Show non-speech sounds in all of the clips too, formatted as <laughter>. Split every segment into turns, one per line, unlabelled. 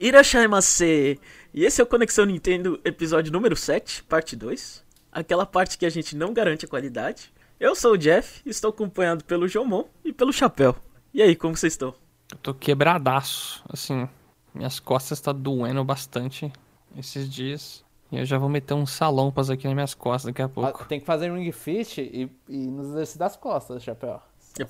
Irashaimase! E esse é o Conexão Nintendo, episódio número 7, parte 2. Aquela parte que a gente não garante a qualidade. Eu sou o Jeff, estou acompanhado pelo Jomon e pelo Chapéu. E aí, como vocês estão?
Eu tô quebradaço, assim, minhas costas estão tá doendo bastante esses dias. E eu já vou meter uns salompas aqui nas minhas costas daqui a pouco.
Tem que fazer ring fit e, e nos exercícios das costas, Chapéu.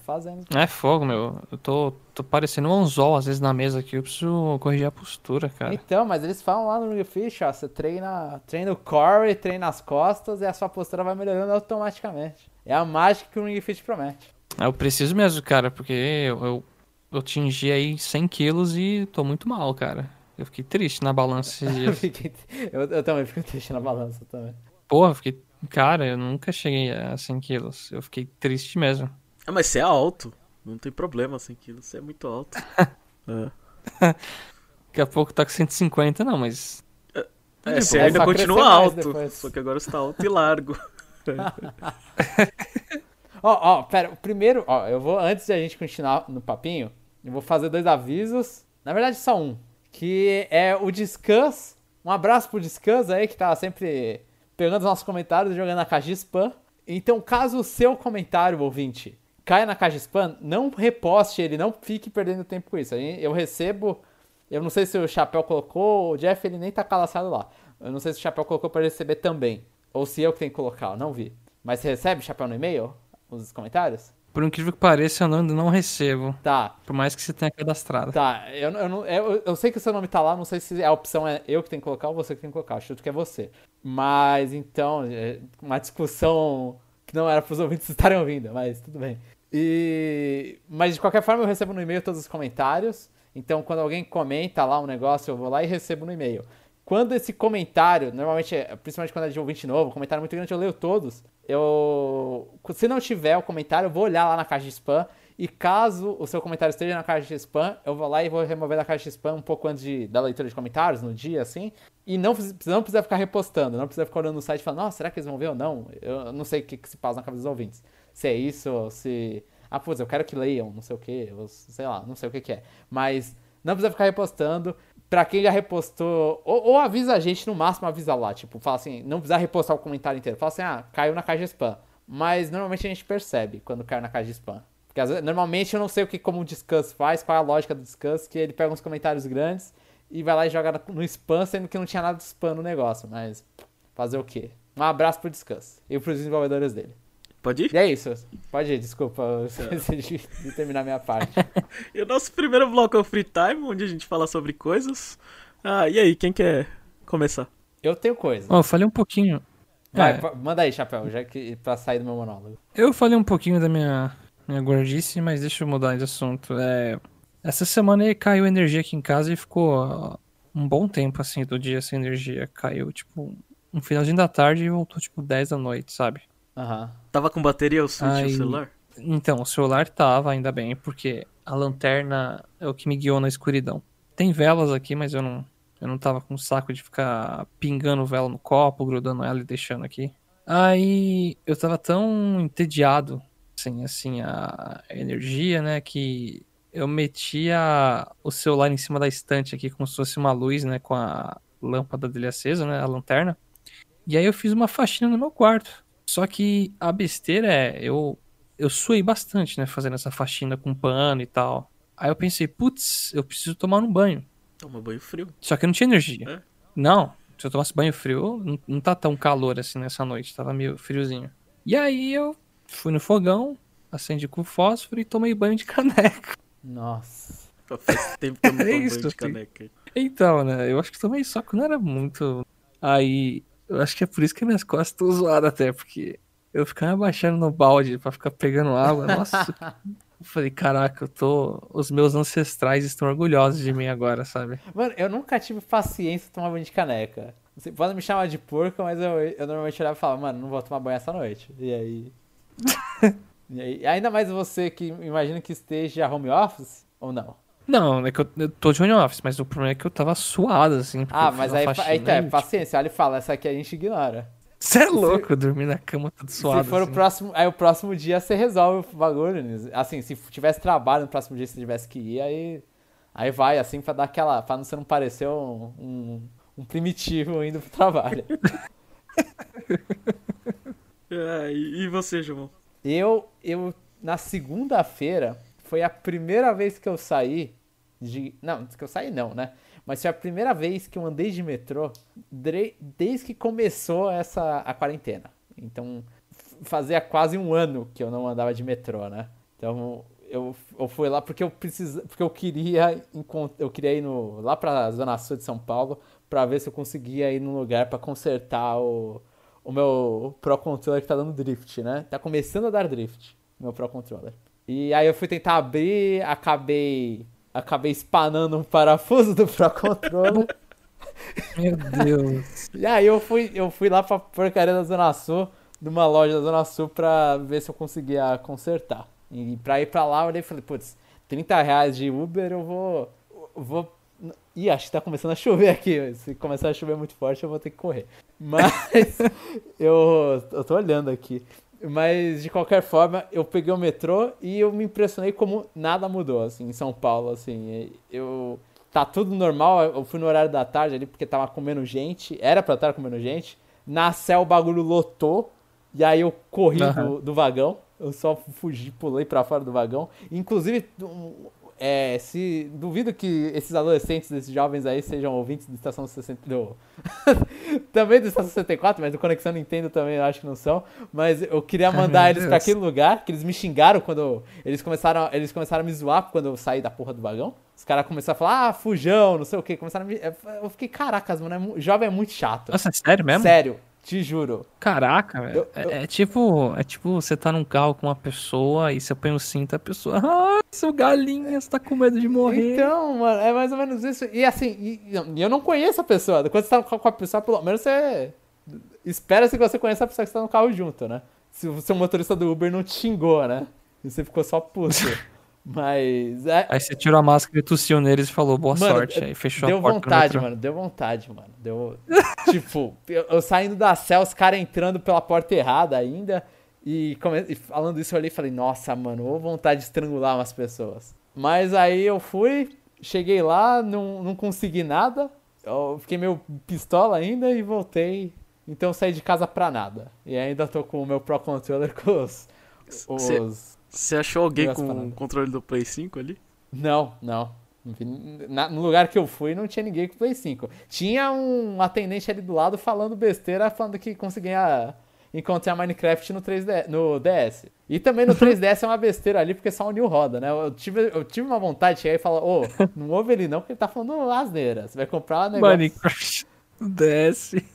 Fazendo.
É fogo, meu. Eu tô, tô parecendo um anzol às vezes na mesa aqui. Eu preciso corrigir a postura, cara.
Então, mas eles falam lá no Ring Fish, ó. Você treina, treina o core, treina as costas e a sua postura vai melhorando automaticamente. É a mágica que o Ring Fit promete.
É, eu preciso mesmo, cara, porque eu, eu, eu atingi aí 100 quilos e tô muito mal, cara. Eu fiquei triste na balança esses <laughs> dias.
eu, eu, também fico triste na balança também.
Porra, fiquei. Cara, eu nunca cheguei a 100 quilos. Eu fiquei triste mesmo.
Ah, mas você é alto. Não tem problema, 100 quilos. Você é muito alto. <laughs>
é. Daqui a pouco tá com 150, não, mas.
É, é você ainda continua alto. Só que agora você tá alto e largo. <laughs>
Ó, ó, pera, primeiro, ó, eu vou, antes de a gente continuar no papinho, eu vou fazer dois avisos. Na verdade, só um. Que é o Discuss. Um abraço pro Discuss aí, que tá sempre pegando os nossos comentários e jogando na caixa de spam. Então, caso o seu comentário, ouvinte, caia na caixa spam, não reposte ele, não fique perdendo tempo com isso. Eu recebo, eu não sei se o Chapéu colocou, o Jeff ele nem tá calaçado lá. Eu não sei se o Chapéu colocou para receber também, ou se eu que tenho que colocar, eu não vi. Mas você recebe, Chapéu, no e-mail, os comentários?
Por incrível que pareça, eu não, não recebo.
Tá.
Por mais que você tenha cadastrado.
Tá, eu, eu, não, eu, eu sei que o seu nome tá lá, não sei se a opção é eu que tenho que colocar ou você que tem que colocar. Chuto que é você. Mas então, é uma discussão que não era para os ouvintes estarem ouvindo, mas tudo bem. E mas de qualquer forma eu recebo no e-mail todos os comentários. Então quando alguém comenta lá um negócio, eu vou lá e recebo no e-mail. Quando esse comentário, normalmente, principalmente quando é de ouvinte novo, comentário muito grande, eu leio todos. Eu, se não tiver o comentário, eu vou olhar lá na caixa de spam e caso o seu comentário esteja na caixa de spam, eu vou lá e vou remover da caixa de spam um pouco antes de, da leitura de comentários, no dia, assim. E não, não precisa ficar repostando, não precisa ficar olhando no site e falando, nossa, será que eles vão ver ou não? Eu não sei o que, que se passa na cabeça dos ouvintes se é isso, ou se. Ah, putz, eu quero que leiam, não sei o que, sei lá, não sei o que, que é. Mas não precisa ficar repostando. Pra quem já repostou, ou, ou, avisa a gente, no máximo avisa lá, tipo, fala assim, não precisa repostar o comentário inteiro. Fala assim, ah, caiu na caixa de spam. Mas normalmente a gente percebe quando caiu na caixa de spam. Porque vezes, normalmente eu não sei o que como o Discuss faz, qual é a lógica do Discuss, que ele pega uns comentários grandes e vai lá e joga no spam, sendo que não tinha nada de spam no negócio. Mas fazer o quê? Um abraço pro Discuss e pros desenvolvedores dele.
Pode ir?
E é isso. Pode ir, desculpa, eu <laughs> esqueci de, de terminar minha parte. <laughs>
e o nosso primeiro bloco é o Free Time, onde a gente fala sobre coisas. Ah, e aí, quem quer começar?
Eu tenho coisa.
Oh, eu falei um pouquinho.
Vai, é. manda aí, Chapéu, já que pra sair do meu monólogo.
Eu falei um pouquinho da minha, minha gordice, mas deixa eu mudar de assunto. É, essa semana aí caiu energia aqui em casa e ficou um bom tempo, assim, do dia sem energia. Caiu, tipo, um finalzinho da tarde e voltou, tipo, 10 da noite, sabe?
Aham. Uhum.
Tava com bateria o Switch o celular?
Então, o celular tava, ainda bem, porque a lanterna é o que me guiou na escuridão. Tem velas aqui, mas eu não, eu não tava com saco de ficar pingando vela no copo, grudando ela e deixando aqui. Aí eu tava tão entediado, assim, assim, a energia, né, que eu metia o celular em cima da estante aqui, como se fosse uma luz, né, com a lâmpada dele acesa, né, a lanterna. E aí eu fiz uma faxina no meu quarto. Só que a besteira é, eu, eu suei bastante, né, fazendo essa faxina com pano e tal. Aí eu pensei, putz, eu preciso tomar um banho.
Toma banho frio.
Só que eu não tinha energia. É? Não, se eu tomasse banho frio, não, não tá tão calor assim nessa noite, tava meio friozinho. E aí eu fui no fogão, acendi com fósforo e tomei banho de <laughs> caneca.
Nossa.
Faz tempo que eu não <laughs> é isso, banho de caneca.
Então, né, eu acho que tomei só que não era muito. Aí eu acho que é por isso que minhas costas estão zoadas até, porque eu ficava abaixando no balde pra ficar pegando água. Nossa. eu falei, caraca, eu tô. Os meus ancestrais estão orgulhosos de mim agora, sabe?
Mano, eu nunca tive paciência de tomar banho de caneca. Você pode me chamar de porco, mas eu, eu normalmente olhava e falava, mano, não vou tomar banho essa noite. E aí. <laughs> e aí. Ainda mais você que imagina que esteja home office, ou não?
Não, é que eu, eu tô de home office, mas o problema é que eu tava suado, assim.
Ah, mas aí, faxina, aí, tá, é, paciência, ele fala, essa aqui a gente ignora.
Você é louco, dormir na cama todo suado.
Se for
assim.
o próximo, aí o próximo dia você resolve o bagulho. Assim, se tivesse trabalho no próximo dia, se tivesse que ir, aí, Aí vai, assim, pra dar aquela. pra você não parecer um, um, um primitivo indo pro trabalho. <laughs>
E e você, João?
Eu, eu, na segunda-feira, foi a primeira vez que eu saí de. Não, que eu saí não, né? Mas foi a primeira vez que eu andei de metrô desde que começou essa a quarentena. Então, fazia quase um ano que eu não andava de metrô, né? Então, eu, eu fui lá porque eu precis... porque eu queria eu queria ir no... lá pra Zona Sul de São Paulo pra ver se eu conseguia ir num lugar pra consertar o, o meu Pro Controller que tá dando drift, né? Tá começando a dar drift, meu Pro Controller. E aí eu fui tentar abrir, acabei acabei espanando um parafuso do Pro Controller. <laughs>
Meu Deus.
e aí eu fui, eu fui lá pra porcaria da Zona Sul, numa loja da Zona Sul, pra ver se eu conseguia consertar. E pra ir pra lá, eu olhei e falei, putz, 30 reais de Uber, eu vou. eu vou. Ih, acho que tá começando a chover aqui. Se começar a chover muito forte, eu vou ter que correr. Mas <laughs> eu, eu tô olhando aqui. Mas de qualquer forma, eu peguei o metrô e eu me impressionei como nada mudou, assim, em São Paulo, assim. Eu. Tá tudo normal, eu fui no horário da tarde ali porque tava comendo gente, era pra estar comendo gente. Na céu o bagulho lotou, e aí eu corri
Aham.
do, do vagão, eu só fugi, pulei pra fora do vagão. Inclusive, é, se duvido que esses adolescentes, esses jovens aí sejam ouvintes do Estação 60 do <laughs> também do Estação 64, mas do Conexão Nintendo também eu acho que não são, mas eu queria
Ai,
mandar
meu
eles pra
Deus.
aquele lugar que eles me xingaram quando eles começaram, eles começaram a me zoar quando eu saí da porra do vagão. Os caras começaram a falar: "Ah, fujão, não sei o quê". Começaram a me eu fiquei, caracas, mano, é jovem é muito chato.
Nossa, é sério mesmo?
Sério, te juro.
Caraca, velho.
Eu- eu-
É, é tipo, é tipo, você tá num carro com uma pessoa e você põe o cinto, a pessoa, <laughs> ah, seu galinha, você tá com medo de morrer.
Então, mano, é mais ou menos isso. E assim, e, eu não conheço a pessoa. Quando você tá com a pessoa, pelo menos você espera-se que você conheça a pessoa que você tá no carro junto, né? Se o seu motorista do Uber não te xingou, né? E você ficou só puto. <laughs> Mas. É,
Aí você tirou a máscara e tossiu neles e falou boa
Mano,
sorte. Aí fechou
deu
a porta do
vontade, mano. Deu vontade, mano. Deu. <laughs> tipo, eu, eu saindo da céu, os caras entrando pela porta errada ainda. E, come- e falando isso, eu olhei e falei, nossa, mano, ô vontade de estrangular umas pessoas. Mas aí eu fui, cheguei lá, não, não consegui nada. Eu fiquei meio pistola ainda e voltei. Então eu saí de casa pra nada. E ainda tô com o meu Pro Controller com os.
Cê-
os...
Você achou alguém com o controle do Play 5 ali?
Não, não. Na- no lugar que eu fui não tinha ninguém com Play 5. Tinha um atendente ali do lado falando besteira, falando que conseguia encontrar Minecraft no 3D, no DS. E também no 3DS é uma besteira ali, porque só o New roda, né? Eu tive, eu tive uma vontade de chegar e falar, ô, não ouve ele não, porque ele tá falando asneira. Você vai comprar um negócio.
Minecraft desce.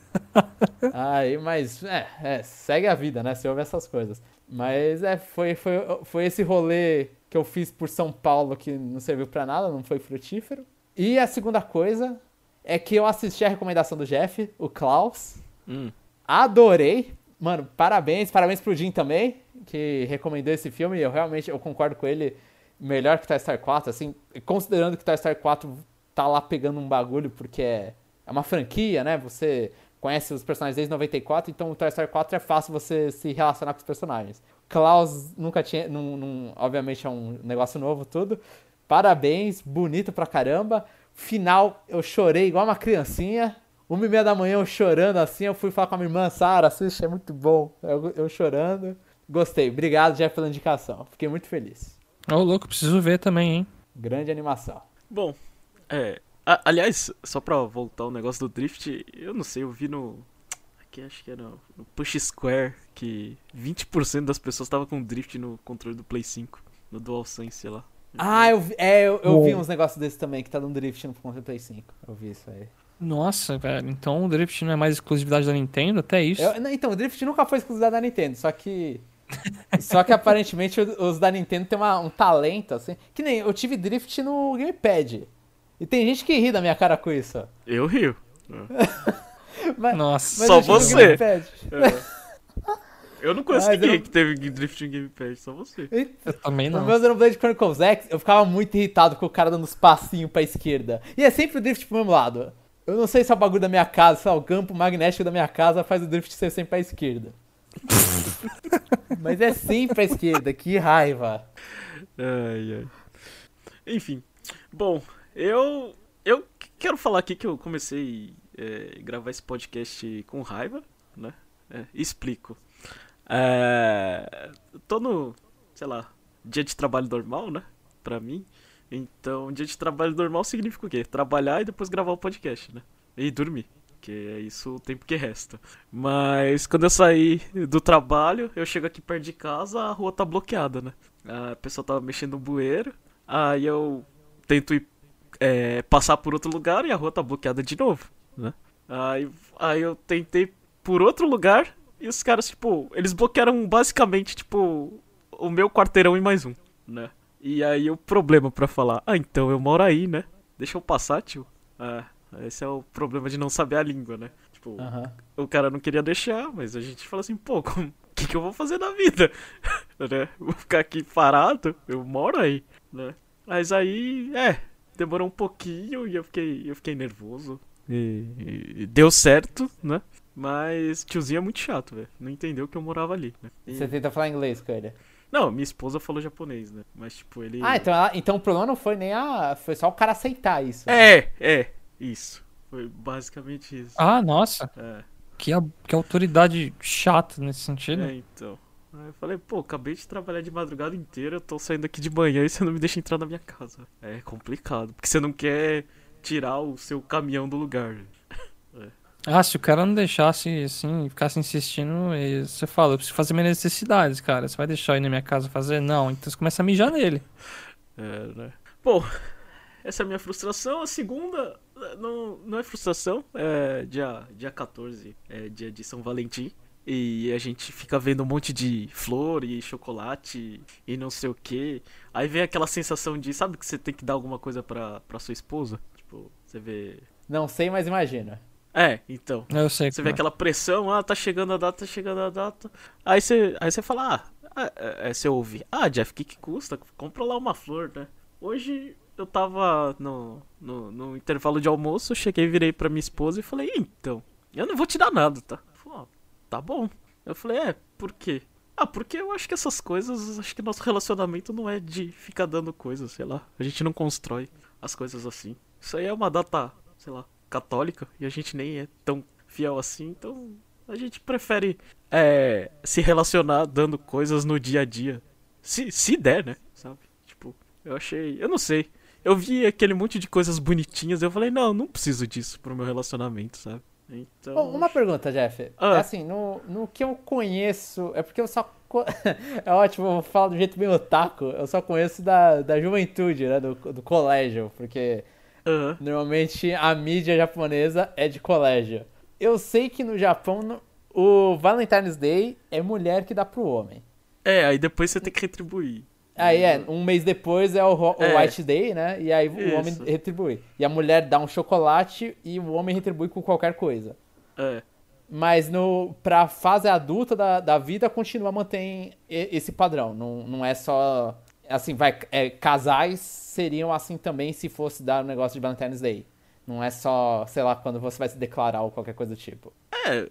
<laughs>
Aí, mas, é, é, segue a vida, né? Você ouve essas coisas. Mas, é, foi, foi, foi esse rolê que eu fiz por São Paulo que não serviu pra nada, não foi frutífero. E a segunda coisa é que eu assisti a recomendação do Jeff, o Klaus.
Hum.
Adorei. Mano, parabéns. Parabéns pro Jim também, que recomendou esse filme. Eu realmente eu concordo com ele. Melhor que Toy Story 4, assim, considerando que Toy Story 4 tá lá pegando um bagulho, porque é, é uma franquia, né? Você conhece os personagens desde 94, então o Toy Story 4 é fácil você se relacionar com os personagens. Klaus nunca tinha, não, não- obviamente é um negócio novo tudo. Parabéns, bonito pra caramba. Final, eu chorei igual uma criancinha. Uma e meia da manhã eu chorando assim, eu fui falar com a minha irmã, Sara, assiste, é muito bom. Eu, eu chorando. Gostei, obrigado, Jeff, pela indicação. Fiquei muito feliz.
Ô, louco, preciso ver também, hein?
Grande animação.
Bom, é. A- aliás, só pra voltar ao negócio do Drift, eu não sei, eu vi no. Aqui acho que era no Push Square que 20% das pessoas estavam com Drift no controle do Play 5, no DualSense, sei lá.
Ah, eu vi, é, eu, eu vi uns negócios desses também, que tá dando drift no Contra Play 5. Eu vi isso aí.
Nossa, velho. Então o Drift não é mais exclusividade da Nintendo? Até isso.
Eu- não, então, o Drift nunca foi exclusividade da Nintendo, só que. <laughs> só que aparentemente os os da Nintendo tem uma- um talento, assim. Que nem eu tive Drift no Gamepad. E tem gente que ri da minha cara com isso.
Eu rio. <laughs>
Mas,
Nossa.
mas
Só
no
você.
Gamepad.
Eu não conheço
Mas
ninguém
eu-
que teve Drift em Gamepad, só você.
Eu também
No
não.
meu Xenoblade Chronicles X, eu ficava muito irritado com o cara dando os passinhos pra esquerda. E é sempre o drift pro mesmo lado. Eu não sei se é o bagulho da minha casa, sei lá, o campo magnético da minha casa faz o drift ser sempre pra esquerda. <laughs> Mas é sempre pra esquerda, que raiva.
Ai, ai. Enfim. Bom, eu. Eu quero falar aqui que eu comecei a gravar esse podcast com raiva, né? É, explico. É, tô no, sei lá, dia de trabalho normal, né? Pra mim. Então, dia de trabalho normal significa o quê? Trabalhar e depois gravar o podcast, né? E dormir. Que é isso o tempo que resta. Mas quando eu saí do trabalho, eu chego aqui perto de casa, a rua tá bloqueada, né? A pessoa tava mexendo no bueiro. Aí eu tento ir, é, passar por outro lugar e a rua tá bloqueada de novo, né? Aí, aí eu tentei por outro lugar e os caras, tipo, eles bloquearam basicamente, tipo, o meu quarteirão e mais um, né? E aí o problema para falar, ah, então eu moro aí, né? Deixa eu passar, tio. Ah, esse é o problema de não saber a língua, né? Tipo, o cara não queria deixar, mas a gente fala assim, pô, <laughs> o que, que eu vou fazer na vida? <laughs> né? Vou ficar aqui parado? Eu moro aí, né? Mas aí, é, demorou um pouquinho e eu fiquei, eu fiquei nervoso. E, e deu certo, né? Mas tiozinho é muito chato, velho. Não entendeu que eu morava ali, né? E-
Você tenta falar inglês com ele.
Não, minha esposa falou japonês, né? Mas, tipo, ele.
Ah, então, ela- então o problema não foi nem a. Foi só o cara aceitar isso.
É, é, isso. Foi basicamente isso.
Ah, nossa.
É,
Que, a- que autoridade chata nesse sentido.
é, então. Aí eu falei, pô, acabei de trabalhar de madrugada inteira, eu tô saindo aqui de manhã e você não me deixa entrar na minha casa. É complicado, porque você não quer tirar o seu caminhão do lugar. <laughs>
Ah, se o cara não deixasse assim, ficasse insistindo, você fala, eu preciso fazer minhas necessidades, cara. Você vai deixar eu ir na minha casa fazer? Não, então você começa a mijar nele. <laughs>
É, né? Bom, essa é a minha frustração. A segunda não, não é frustração, é dia, dia 14, é dia de São Valentim. E a gente fica vendo um monte de flor e chocolate e não sei o que. Aí vem aquela sensação de, sabe que você tem que dar alguma coisa pra, pra sua esposa? Tipo, você vê.
Não sei, mas imagina.
É, então.
Eu sei.
Você vê
é.
aquela pressão, ah, tá chegando a data, tá chegando a data. Aí você, aí você fala, ah, ah, é, é, você ouve, ah, Jeff, o que, que custa? Compra lá uma flor, né? Hoje eu tava no, no, no intervalo de almoço, cheguei, virei pra minha esposa e falei, então, eu não vou te dar nada, tá? Ah, tá bom. Eu falei, é, por quê? Ah, porque eu acho que essas coisas, acho que nosso relacionamento não é de ficar dando coisas, sei lá. A gente não constrói as coisas assim. Isso aí é uma data, sei lá, católica e a gente nem é tão fiel assim, então a gente prefere é, se relacionar dando coisas no dia a dia. Se, se der, né? Sabe? Tipo, eu achei. Eu não sei. Eu vi aquele monte de coisas bonitinhas eu falei, não, não preciso disso pro meu relacionamento, sabe? Então.
Bom, uma pergunta, Jeff.
Ah.
É assim, no, no que eu conheço. É porque eu só. <laughs> é ótimo, eu vou falar do jeito bem otaku. Eu só conheço da, da juventude, né? Do, do colégio. Porque
Aham.
normalmente a mídia japonesa é de colégio. Eu sei que no Japão o Valentine's Day é mulher que dá pro homem.
É, aí depois você tem que retribuir.
Aí é, um mês depois é o,
É.
White Day, né? E aí o homem
Isso.
retribui. E a mulher dá um chocolate e o homem retribui com qualquer coisa.
É.
Mas no, pra fase adulta da, da vida, continua mantém esse padrão. Não, não é só. Assim, vai. é, casais seriam assim também se fosse dar um negócio de Valentine's Day. Não é só, sei lá, quando você vai se declarar ou qualquer coisa do tipo.
É,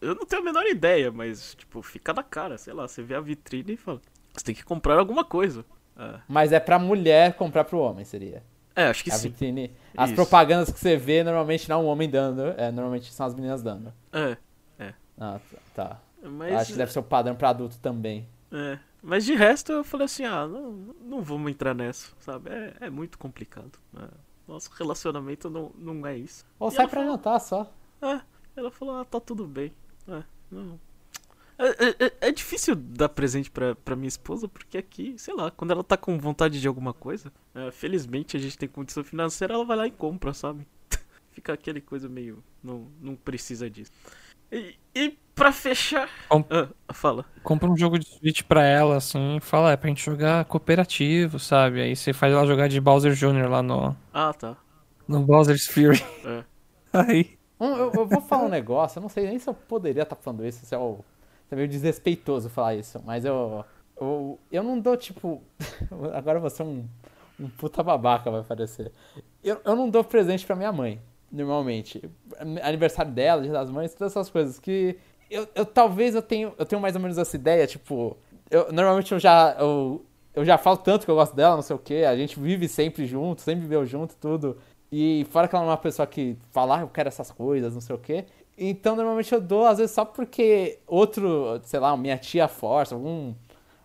eu não tenho a menor ideia, mas, tipo, fica na cara, sei lá, você vê a vitrine e fala, você tem que comprar alguma coisa. É,
Mas é pra mulher comprar pro homem, seria.
é acho que
A
sim.
vitrine. As
Isso.
propagandas que você vê normalmente não é um homem dando, é, normalmente são as meninas dando.
É,
Ah, tá.
mas.
Acho que deve ser o padrão pra adulto também.
É, mas de resto eu falei assim, ah, não, não vamos entrar nessa, sabe? É, é muito complicado. né? Nosso relacionamento não, não é isso.
Ou
E
sai pra
falou-
jantar só.
É, ela falou, ah, tá tudo bem. É, não. É, é- é- é difícil dar presente pra, pra minha esposa, porque aqui, sei lá, quando ela tá com vontade de alguma coisa, é, felizmente a gente tem condição financeira, ela vai lá e compra, sabe? <laughs> Fica aquele coisa meio. Não, não precisa disso. E, e pra fechar.
Com-
Ah, fala.
Compra um jogo de Switch pra ela, assim, e fala, é pra gente jogar cooperativo, sabe? Aí você faz ela jogar de Bowser Jr. lá no,
Ah, tá.
no Bowser's Fury.
É. <laughs>
Aí.
Um, eu, eu vou falar um negócio, eu não sei nem se eu poderia estar falando isso, se é, o, é meio desrespeitoso falar isso, mas eu. Eu, eu não dou, tipo. <laughs> Agora você é um, um puta babaca, vai parecer. Eu, eu não dou presente pra minha mãe, normalmente. Aniversário dela, dia das mães, todas essas coisas que. Eu, eu talvez eu tenho, eu tenho mais ou menos essa ideia, tipo. Eu, normalmente eu já. Eu, eu já falo tanto que eu gosto dela, não sei o que, a gente vive sempre junto, sempre viveu junto, tudo. E fora que ela é uma pessoa que fala, ah, eu quero essas coisas, não sei o que. Então, normalmente eu dou, às vezes, só porque outro, sei lá, minha tia força, algum,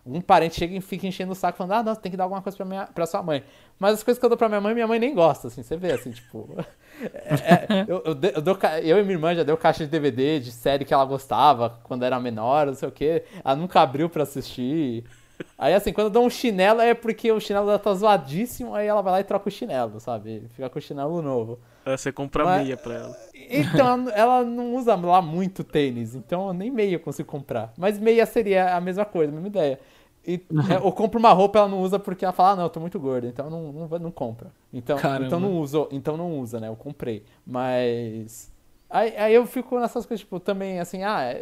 algum parente chega e fica enchendo o saco, falando, ah, não, tem que dar alguma coisa pra, minha, pra sua mãe. Mas as coisas que eu dou pra minha mãe, minha mãe nem gosta, assim, você vê, assim, tipo... <laughs> é, é, eu, eu, eu, dou, eu e minha irmã já deu caixa de DVD de série que ela gostava quando era menor, não sei o que. Ela nunca abriu pra assistir. Aí, assim, quando eu dou um chinelo é porque o chinelo dela tá zoadíssimo, aí ela vai lá e troca o chinelo, sabe? Fica com o chinelo novo.
Aí você compra Mas... meia pra ela.
Então, <laughs> ela não usa lá muito tênis, então nem meia eu consigo comprar. Mas meia seria a mesma coisa, a mesma ideia. E, <laughs> é, eu compro uma roupa ela não usa porque ela fala, ah, não, eu tô muito gorda, então não, não, não compra. Então, então não usa, então não usa, né? Eu comprei. Mas. Aí, aí eu fico nessas coisas, tipo, também assim, ah,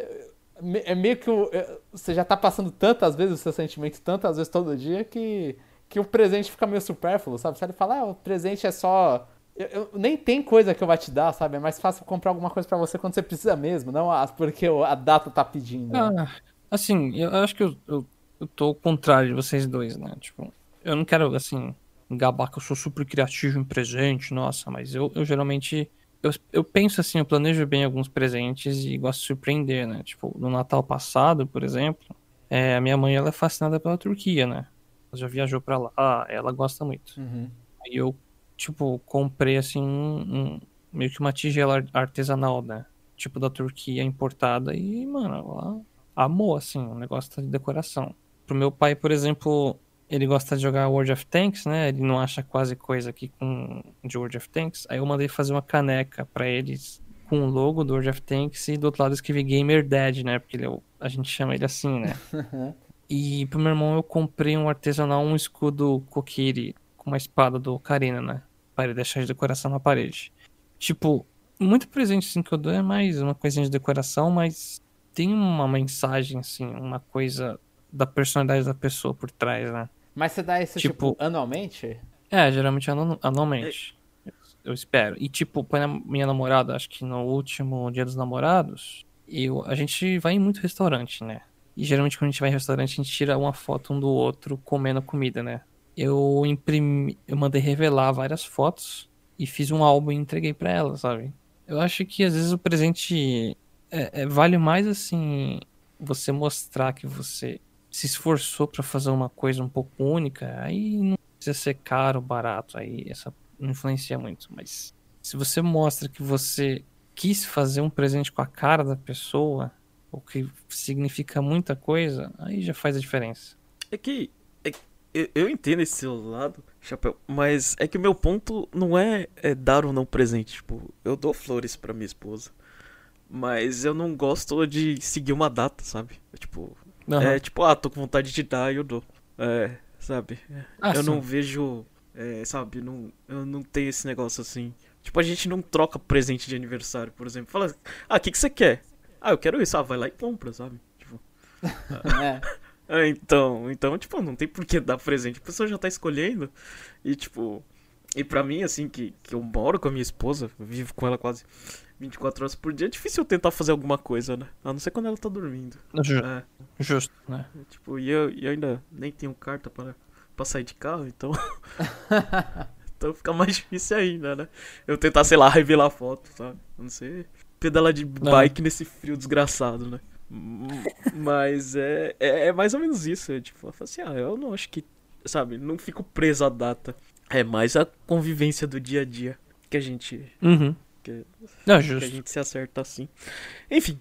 é, meio que é, você já tá passando tantas vezes o seu sentimento, tantas vezes todo dia, que, que o presente fica meio supérfluo, sabe? Você fala, ah, o presente é só. Eu, eu, nem tem coisa que eu vou te dar, sabe? É mais fácil comprar alguma coisa para você quando você precisa mesmo, não porque a data tá pedindo.
Ah, assim, eu acho que eu, eu eu tô ao contrário de vocês dois, né? Tipo, eu não quero, assim, gabar que eu sou super criativo em presente, nossa, mas eu, eu geralmente. Eu, eu penso assim, eu planejo bem alguns presentes e gosto de surpreender, né? Tipo, no Natal passado, por exemplo, é, a minha mãe ela é fascinada pela Turquia, né? Ela já viajou pra lá, ela gosta muito.
Uhum.
Aí eu, tipo, comprei assim um, um, meio que uma tigela artesanal, né? Tipo da Turquia importada e, mano, ela amou, assim, o um negócio de decoração. Pro meu pai, por exemplo, ele gosta de jogar World of Tanks, né? Ele não acha quase coisa aqui com de World of Tanks. Aí eu mandei fazer uma caneca para eles com o logo do World of Tanks e do outro lado escrevi Gamer Dad, né? Porque ele é a gente chama ele assim, né? <laughs> e pro meu irmão eu comprei um artesanal, um escudo Kokiri com uma espada do Karina, né? Para ele deixar de decoração na parede. Tipo, muito presente assim que eu dou é mais uma coisinha de decoração, mas tem uma mensagem assim, uma coisa da personalidade da pessoa por trás, né?
Mas você dá isso, tipo, tipo anualmente?
É, geralmente anu anualmente. Eu espero. E, tipo, pra minha namorada, acho que no último dia dos namorados, eu, a gente vai em muito restaurante, né? E geralmente quando a gente vai em restaurante, a gente tira uma foto um do outro comendo comida, né? Eu imprimi, eu mandei revelar várias fotos e fiz um álbum e entreguei para ela, sabe? Eu acho que às vezes o presente é, é, vale mais assim você mostrar que você se esforçou para fazer uma coisa um pouco única, aí não precisa ser caro, barato, aí essa influencia muito. Mas se você mostra que você quis fazer um presente com a cara da pessoa, o que significa muita coisa, aí já faz a diferença.
É que é, eu, eu, entendo esse seu lado, chapéu, mas é que o meu ponto não é, é dar ou não presente. Tipo, eu dou flores para minha esposa, mas eu não gosto de seguir uma data, sabe? Tipo, Uhum. É tipo, ah, tô com vontade de dar e eu dou. É, sabe? Ah, eu sim. não vejo. É, sabe, não, eu não tenho esse negócio assim. Tipo, a gente não troca presente de aniversário, por exemplo. Fala, ah, o que, que você quer? Ah, eu quero isso. Ah, vai lá e compra, sabe? Tipo. <laughs> é. é. Então, então, tipo, não tem por que dar presente. A pessoa já tá escolhendo. E, tipo. E pra mim, assim, que, que eu moro com a minha esposa, vivo com ela quase 24 horas por dia, é difícil eu tentar fazer alguma coisa, né? A não ser quando ela tá dormindo.
Justo, é. Justo né?
Tipo, e eu, e eu ainda nem tenho carta para, pra sair de carro, então. <laughs> então fica mais difícil ainda, né? Eu tentar, sei lá, revelar foto, sabe? A não ser pedalar de bike não. nesse frio desgraçado, né? Mas é, é, é, mais ou menos isso. É, tipo, eu falo assim, ah, eu não acho que. Sabe, não fico preso à data. É mais a convivência do dia a dia que a gente.
Uhum.
Que, Não, justo. que a gente se acerta assim. Enfim,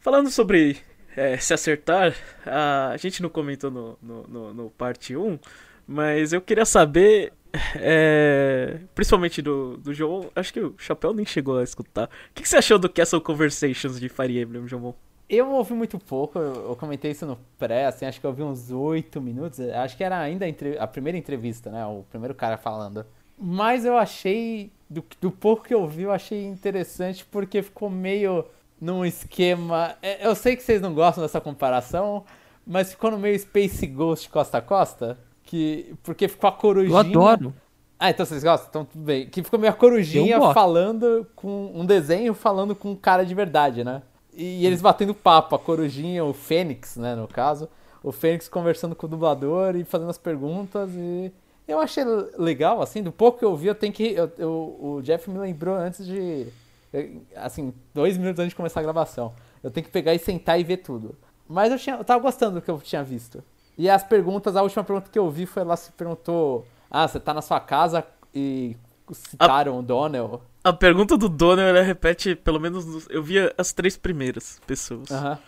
falando sobre é, se acertar, a, gente não comentou no, no, no, no parte 1, mas eu queria saber, é, principalmente do, do João, acho que o Chapéu nem chegou a escutar. O que, que você achou do Castle Conversations de Fire Emblem, João?
Eu ouvi muito pouco, eu, comentei isso no pré, assim, acho que eu ouvi uns 8 minutos, acho que era ainda a, a primeira entrevista, né, o primeiro cara falando. Mas eu achei, do, do pouco que eu vi, eu achei interessante porque ficou meio num esquema. É, eu sei que vocês não gostam dessa comparação, mas ficou no meio Space Ghost Costa a Costa. Que, porque ficou a corujinha.
Eu adoro.
Ah, então vocês gostam? Então tudo bem. Que ficou meio a corujinha falando com um desenho falando com um cara de verdade, né? E eles batendo papo, a corujinha, o Fênix, né, no caso, o Fênix conversando com o dublador e fazendo as perguntas e eu achei legal, assim, do pouco que eu vi, eu tenho que. Eu, eu, o Jeff me lembrou antes de. Assim, dois minutos antes de começar a gravação. Eu tenho que pegar e sentar e ver tudo. Mas eu, tinha, eu tava gostando do que eu tinha visto. E as perguntas, a última pergunta que eu vi foi ela se perguntou: Ah, você tá na sua casa e citaram a, o Donnell?
A pergunta do Donnell, ela repete, pelo menos, eu via as três primeiras pessoas.
Uh -huh.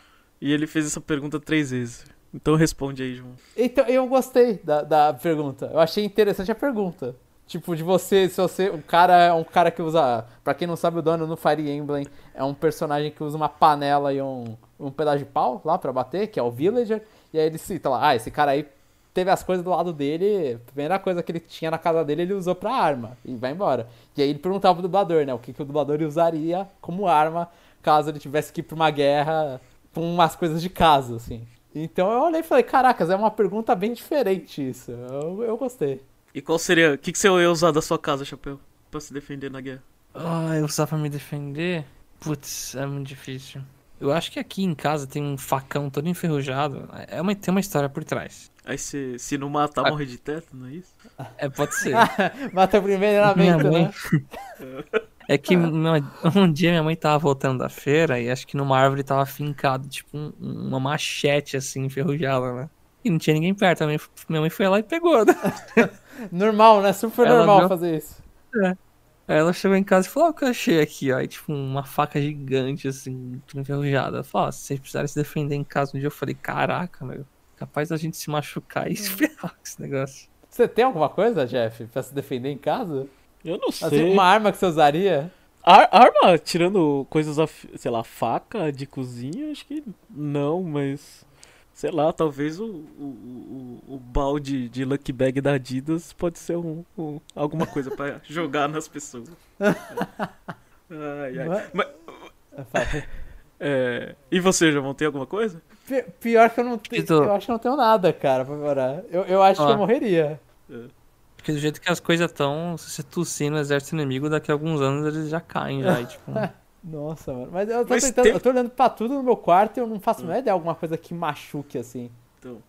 E ele fez essa pergunta três vezes. Então responde aí, João.
Então, eu gostei da, da pergunta. Eu achei interessante a pergunta. Tipo, de você, se você. O cara é um cara que usa. Pra quem não sabe, o dono no Fire Emblem é um personagem que usa uma panela e um, um pedaço de pau lá pra bater, que é o Villager. E aí ele cita lá, ah, esse cara aí teve as coisas do lado dele, a primeira coisa que ele tinha na casa dele, ele usou pra arma. E vai embora. E aí ele perguntava pro dublador, né? O que, que o dublador usaria como arma caso ele tivesse que ir pra uma guerra com umas coisas de casa, assim. Então eu olhei e falei, caracas, é uma pergunta bem diferente isso. Eu, eu gostei.
E qual seria. O que, que você ia usar da sua casa, Chapéu? Pra se defender na guerra?
Ah, eu usar pra me defender? Putz, é muito difícil. Eu acho que aqui em casa tem um facão todo enferrujado. É uma, tem uma história por trás.
Aí se, se não matar, ah. morre de teto, não é isso?
É, pode ser. <laughs>
Mata primeiramente, né? <laughs>
É que <laughs> um dia minha mãe tava voltando da feira e acho que numa árvore tava fincado, tipo, um, uma machete assim, enferrujada, né? E não tinha ninguém perto. Minha mãe, minha mãe foi lá e pegou. Né? <laughs>
normal, né? Super ela normal viu... fazer isso.
É. Aí ela chegou em casa e falou: Ó, o que eu achei aqui, ó. E, tipo, uma faca gigante, assim, enferrujada. Ela falou: se vocês precisarem se defender em casa um dia, eu falei: caraca, meu. Capaz da gente se machucar e <laughs> se ferrar com esse negócio.
Você tem alguma coisa, Jeff, pra se defender em casa?
Eu não sei.
Assim, uma arma que você usaria?
Ar arma, tirando coisas, sei lá, faca de cozinha, acho que não, mas. Sei lá, talvez o, o, o, o balde de Lucky Bag da Adidas pode ser um, um alguma coisa para <laughs> jogar nas pessoas. ai, ai. Mas, é, é, e você, João, tem alguma coisa?
Pior que eu não tenho. Eu acho que não tenho nada, cara, pra morar. Eu, eu acho que eu morreria.
É. Porque do jeito que as coisas estão, se você tossir no exército inimigo, daqui a alguns anos eles já caem já. E, <laughs> tipo...
Nossa, mano. Mas eu tô Mas tentando, tem... eu tô olhando pra tudo no meu quarto e eu não faço hum. ideia de alguma coisa que machuque assim.
Então.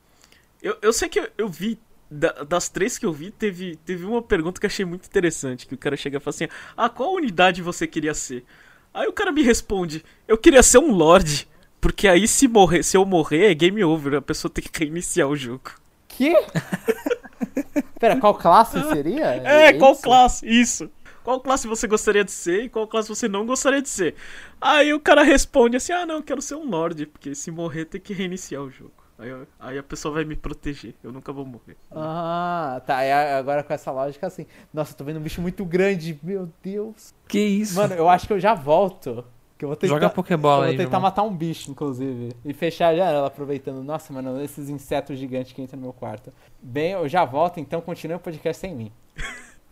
Eu, eu sei que eu, eu vi. Da, das três que eu vi, teve, teve uma pergunta que eu achei muito interessante. Que o cara chega e fala assim: Ah, qual unidade você queria ser? Aí o cara me responde: Eu queria ser um Lorde. Porque aí se morrer, se eu morrer, é game over. A pessoa tem que reiniciar o jogo.
Que? <laughs> Pera, qual classe seria?
É, é qual classe? Isso. Qual classe você gostaria de ser e qual classe você não gostaria de ser? Aí o cara responde assim: Ah, não, eu quero ser um Lorde, porque se morrer tem que reiniciar o jogo. Aí, aí a pessoa vai me proteger, eu nunca vou morrer.
Ah, tá. E agora com essa lógica assim: Nossa, tô vendo um bicho muito grande, meu Deus.
Que isso?
Mano, eu acho que eu já volto. Que eu vou tentar,
Joga Pokébola
aí.
Eu
vou tentar matar um bicho, inclusive. E fechar a janela, aproveitando. Nossa, mano, esses insetos gigantes que entram no meu quarto. Bem, eu já volto, então continue o podcast sem mim.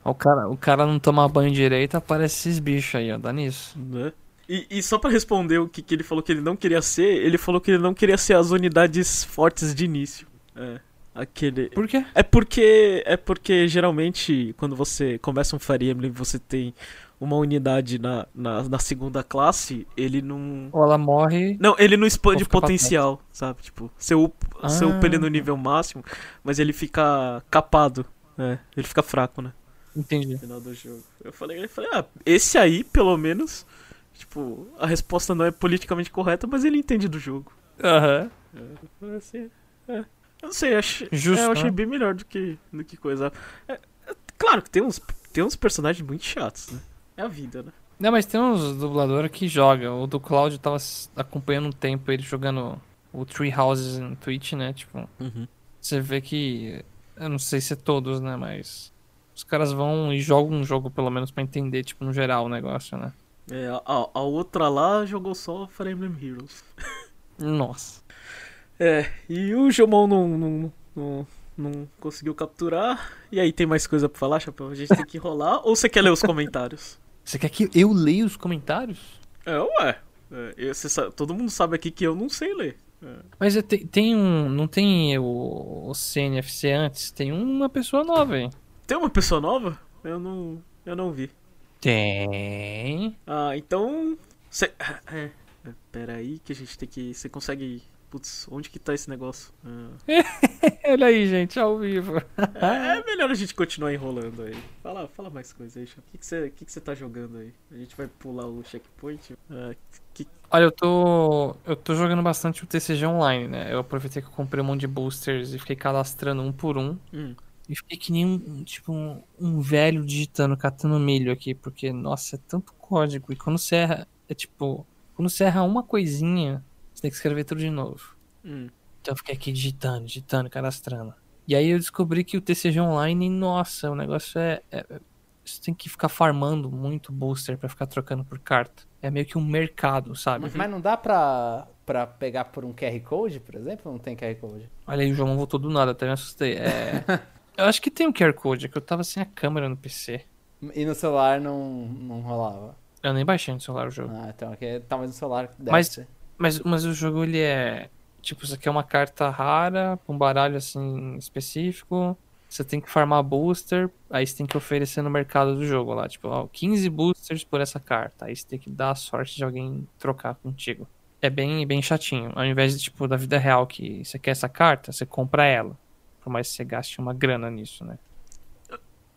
o, cara, o cara não toma banho direito, aparece esses bichos aí, ó. Dá nisso.
Né? E, e, só para responder o que, que ele falou que ele não queria ser, ele falou que ele não queria ser as unidades fortes de início. É. Aquele.
Por quê?
É porque. É porque geralmente, quando você começa um Fire Emblem, você tem uma unidade na, na, na, segunda classe, ele não.
Ou ela morre.
Não, ele não expande o potencial, sabe? Tipo, você upa, ah. você upa ele no nível máximo, mas ele fica capado. né? Ele fica fraco, né?
Entendi.
No final do jogo. Eu falei, eu falei, ah, esse aí, pelo menos. Tipo, a resposta não é politicamente correta, mas ele entende do jogo.
Aham.
Uhum. É, assim, é. Eu não sei, achei,
Justo,
é, eu achei né? bem melhor do que, do que coisa. É, é, claro que tem uns, tem uns personagens muito chatos, né? É a vida, né?
Não, mas tem uns dubladores que jogam. O do Cláudio tava acompanhando um tempo ele jogando o Tree Houses no Twitch, né? Tipo,
uhum.
você vê que. Eu não sei se é todos, né? Mas. Os caras vão e jogam um jogo, pelo menos, para entender, tipo, no geral o negócio, né?
É, a, a outra lá jogou só Fire Emblem Heroes. <laughs>
Nossa.
É, e o Jomon não, não, não, não conseguiu capturar. E aí, tem mais coisa pra falar, Chapéu? A gente tem que enrolar ou você quer ler os comentários?
Você quer que eu leia os comentários?
É, ué. É, sabe, todo mundo sabe aqui que eu não sei ler. É.
Mas tem, tem, um. Não tem o, o CNFC antes? Tem uma pessoa nova aí.
Tem uma pessoa nova? Eu não. Eu não vi.
Tem.
Ah, então. Cê, é, é, pera aí que a gente tem que. Você consegue putz, onde que tá esse negócio? Ah. <laughs>
Olha aí, gente, ao vivo.
É, é melhor a gente continuar enrolando aí. Fala, fala mais coisa aí, Chapa. O que que você que que você tá jogando aí? A gente vai pular o checkpoint? Ah, que...
Olha, eu tô. Eu tô jogando bastante o TCG online, né? Eu aproveitei que eu comprei um monte de boosters e fiquei cadastrando um por um.
Hum,
E fiquei que nem um, tipo, um, um velho digitando, catando milho aqui, porque, nossa, é tanto código. E quando você erra, é tipo, quando você erra uma coisinha, tem que escrever tudo de novo.
hum.
Então eu fiquei aqui digitando, digitando, cadastrando. E aí eu descobri que o TCG online, nossa, o negócio é. é- é- você tem que ficar farmando muito booster pra ficar trocando por carta. É meio que um mercado, sabe?
Mas não dá pra, pra pegar por um QR Code, por exemplo? Não tem QR Code?
Olha aí, o João voltou do nada, até me assustei. É... <laughs> eu acho que tem um QR Code, é que eu tava sem a câmera no PC.
E no celular não, não rolava.
Eu nem baixei no celular o jogo.
Ah, então aqui talvez no celular deve
Mas-
ser.
Mas, mas o jogo, ele é. Tipo, você quer uma carta rara, um baralho assim específico. Você tem que farmar booster, aí você tem que oferecer no mercado do jogo lá. Tipo, ó, 15 boosters por essa carta. Aí você tem que dar a sorte de alguém trocar contigo. É bem, bem chatinho. Ao invés de, tipo, da vida real, que você quer essa carta, você compra ela. Por mais que você gaste uma grana nisso, né?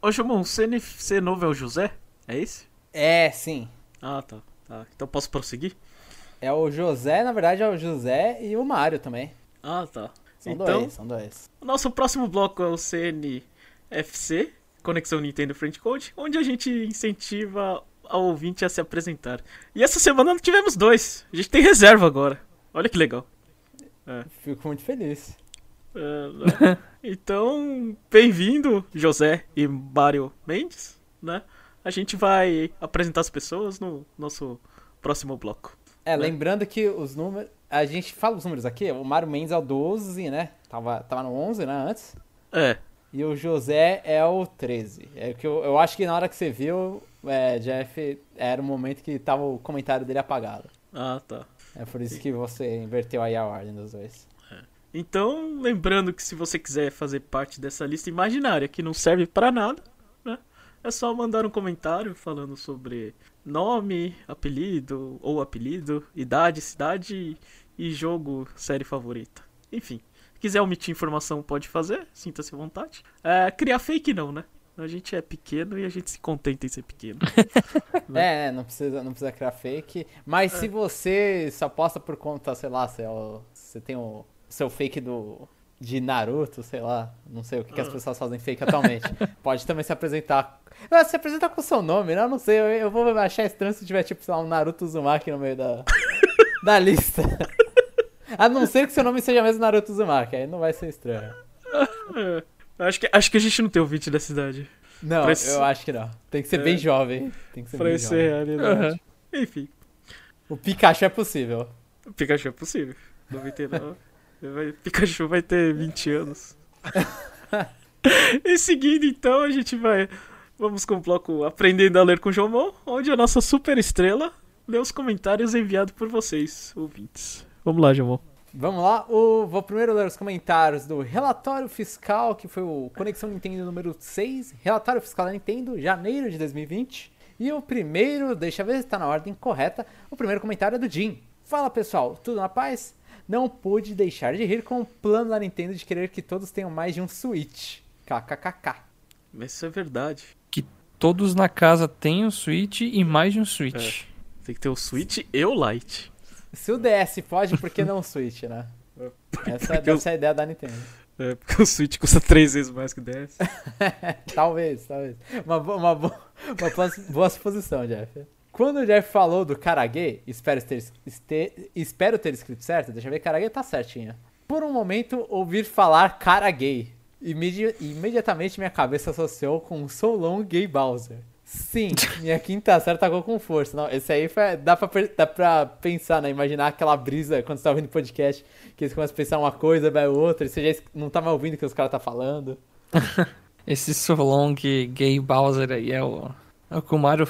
Ô, você, ne- você novo é o José? É esse?
É, sim.
Ah, tá. tá. Então posso prosseguir?
É o José, na verdade, é o José e o Mário também.
Ah, tá.
São
então,
dois, são dois.
o nosso próximo bloco é o CNFC, Conexão Nintendo Friend Code, onde a gente incentiva ao ouvinte a se apresentar. E essa semana nós tivemos dois. A gente tem reserva agora. Olha que legal.
Fico muito feliz.
É, né? <laughs> então, bem-vindo, José e Mário Mendes, né? A gente vai apresentar as pessoas no nosso próximo bloco.
É,
Né?
lembrando que os números. A gente fala os números aqui, o Mário Mendes é o 12, né? Tava, tava no 11, né? Antes.
É,
E o José é o 13. É que eu, eu acho que na hora que você viu, é, Jeff, era o momento que tava o comentário dele apagado.
ah, tá.
É por isso que você inverteu aí a ordem dos dois.
Então, lembrando que se você quiser fazer parte dessa lista imaginária que não serve pra nada? É só mandar um comentário falando sobre nome, apelido ou apelido, idade, cidade e jogo, série favorita. Enfim, se quiser omitir informação, pode fazer, sinta-se à vontade. É, criar fake não, né? A gente é pequeno e a gente se contenta em ser pequeno. <laughs>
É, é, não precisa, não precisa criar fake. Mas se você só posta por conta, sei lá, você, é você tem o seu fake do de Naruto, sei lá, não sei o que, que as pessoas fazem fake atualmente. <laughs> Pode também se apresentar. Ah, Se apresentar com o seu nome, né? Eu não sei, eu, eu vou achar estranho se tiver, tipo, sei lá, um Naruto Uzumaki no meio da, <laughs> da lista. A não ser que seu nome seja mesmo Naruto Uzumaki, aí não vai ser estranho.
É, acho, que, acho que a gente não tem ouvinte da cidade.
Não,
Pra isso-
eu acho que não. Tem que ser
É.
bem jovem. Tem que ser
Pra
bem
isso ser
jovem.
realidade. Enfim.
O Pikachu é possível.
Pikachu é possível. 99. Vai- Pikachu vai ter 20 anos. <laughs> e seguindo, então, a gente vai. Vamos com o bloco Aprendendo a Ler com Jomon, onde a nossa super estrela lê os comentários enviados por vocês, ouvintes. Vamos lá, Jomon.
Vamos lá, o- vou primeiro ler os comentários do relatório fiscal, que foi o Conexão Nintendo número 6, relatório fiscal da Nintendo, janeiro de 2020. E o primeiro, deixa eu ver se está na ordem correta, o primeiro comentário é do Jim. Fala pessoal, tudo na paz? Não pude deixar de rir com o plano da Nintendo de querer que todos tenham mais de um Switch. KKKK.
Mas isso é verdade.
Que todos na casa um Switch e mais de um Switch.
Tem que ter o Switch e o Lite.
Se o DS pode, por que não o Switch, né? Essa,
eu-
essa é a ideia da Nintendo.
É, porque o Switch custa três vezes mais que o 10. <laughs>
talvez, talvez. Uma, bo- uma, bo- uma boa suposição, Jeff. Quando o Jeff falou do Karage, espero ter, este- espero ter escrito certo, deixa eu ver, Karage tá certinho. Por um momento, ouvir falar Karage. Imedi imediatamente minha cabeça associou com So Long Gay Bowser. Sim, <laughs> minha quinta série tacou com força. Não, esse aí foi, dá, pra, dá pra pensar, né? Imaginar aquela brisa quando você tá ouvindo podcast, que eles começam a pensar uma coisa, vai outra, e você já não tá mais ouvindo o que os caras tá falando. <laughs>
Esse Solong Gay Bowser aí é o, é o que o Mario,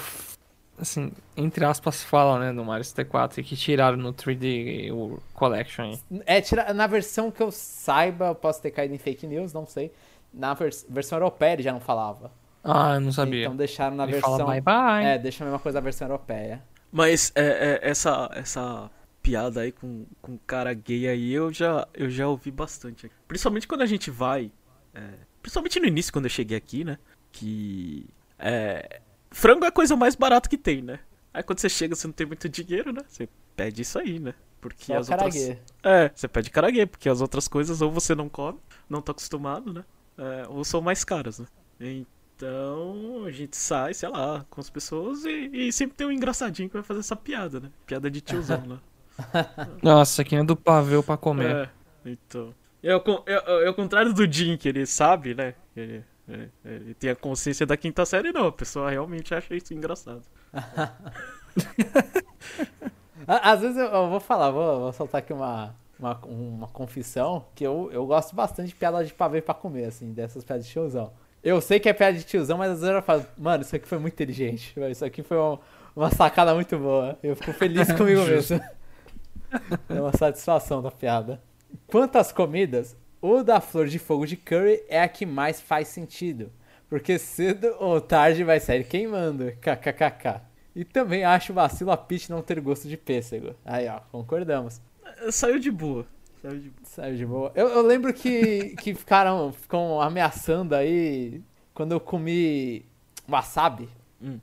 assim, entre aspas, fala, né, do Mario 64 e que tiraram no 3D o Collection aí.
É, tira, na versão que eu saiba, eu posso ter caído em fake news, não sei. Na vers- versão europeia ele já não falava.
Ah, eu não sabia.
Então deixaram na
Ele
versão.
fala bye bye.
É, deixa a mesma coisa na versão europeia.
Mas é, é, essa, essa piadas aí com, com cara gay aí, eu já, eu já ouvi bastante. Principalmente quando a gente vai. é, principalmente no início, quando eu cheguei aqui, né? Que. É, frango é a coisa mais barata que tem, né? Aí quando você chega, você não tem muito dinheiro, né? Você pede isso aí, né? Porque
Só
as outras.
caraguê.
É, você pede caraguê, porque as outras coisas ou você não come, não tá acostumado, né? É, ou são mais caras, né? Então a gente sai, sei lá, com as pessoas e, e sempre tem um engraçadinho que vai fazer essa piada, né? Piada de tiozão, né? <laughs>
Nossa, quem é do pavê pra comer.
É, então. É é, é- é o contrário do Jim, que ele sabe, né? Ele, é, ele tem a consciência da quinta série, não. A pessoa realmente acha isso engraçado. <laughs>
Às vezes eu, eu vou falar, vou, vou soltar aqui uma, uma, uma confissão, que eu, eu gosto bastante de piada de pavê pra comer, assim, dessas piadas de tiozão. Eu sei que é piada de tiozão, mas às vezes eu falo, mano, isso aqui foi muito inteligente, isso aqui foi um- uma sacada muito boa. Eu fico feliz comigo <laughs> mesmo. É uma satisfação da piada. Quanto às comidas, o da flor de fogo de curry é a que mais faz sentido. Porque cedo ou tarde vai sair queimando. KKKK. E também acho vacilo a Peach não ter gosto de pêssego. Aí, ó, concordamos.
Saiu de boa. Saiu de boa.
Saiu de boa. Eu, eu lembro que, <laughs> que ficaram ficam ameaçando aí quando eu comi wasabi.
Hum.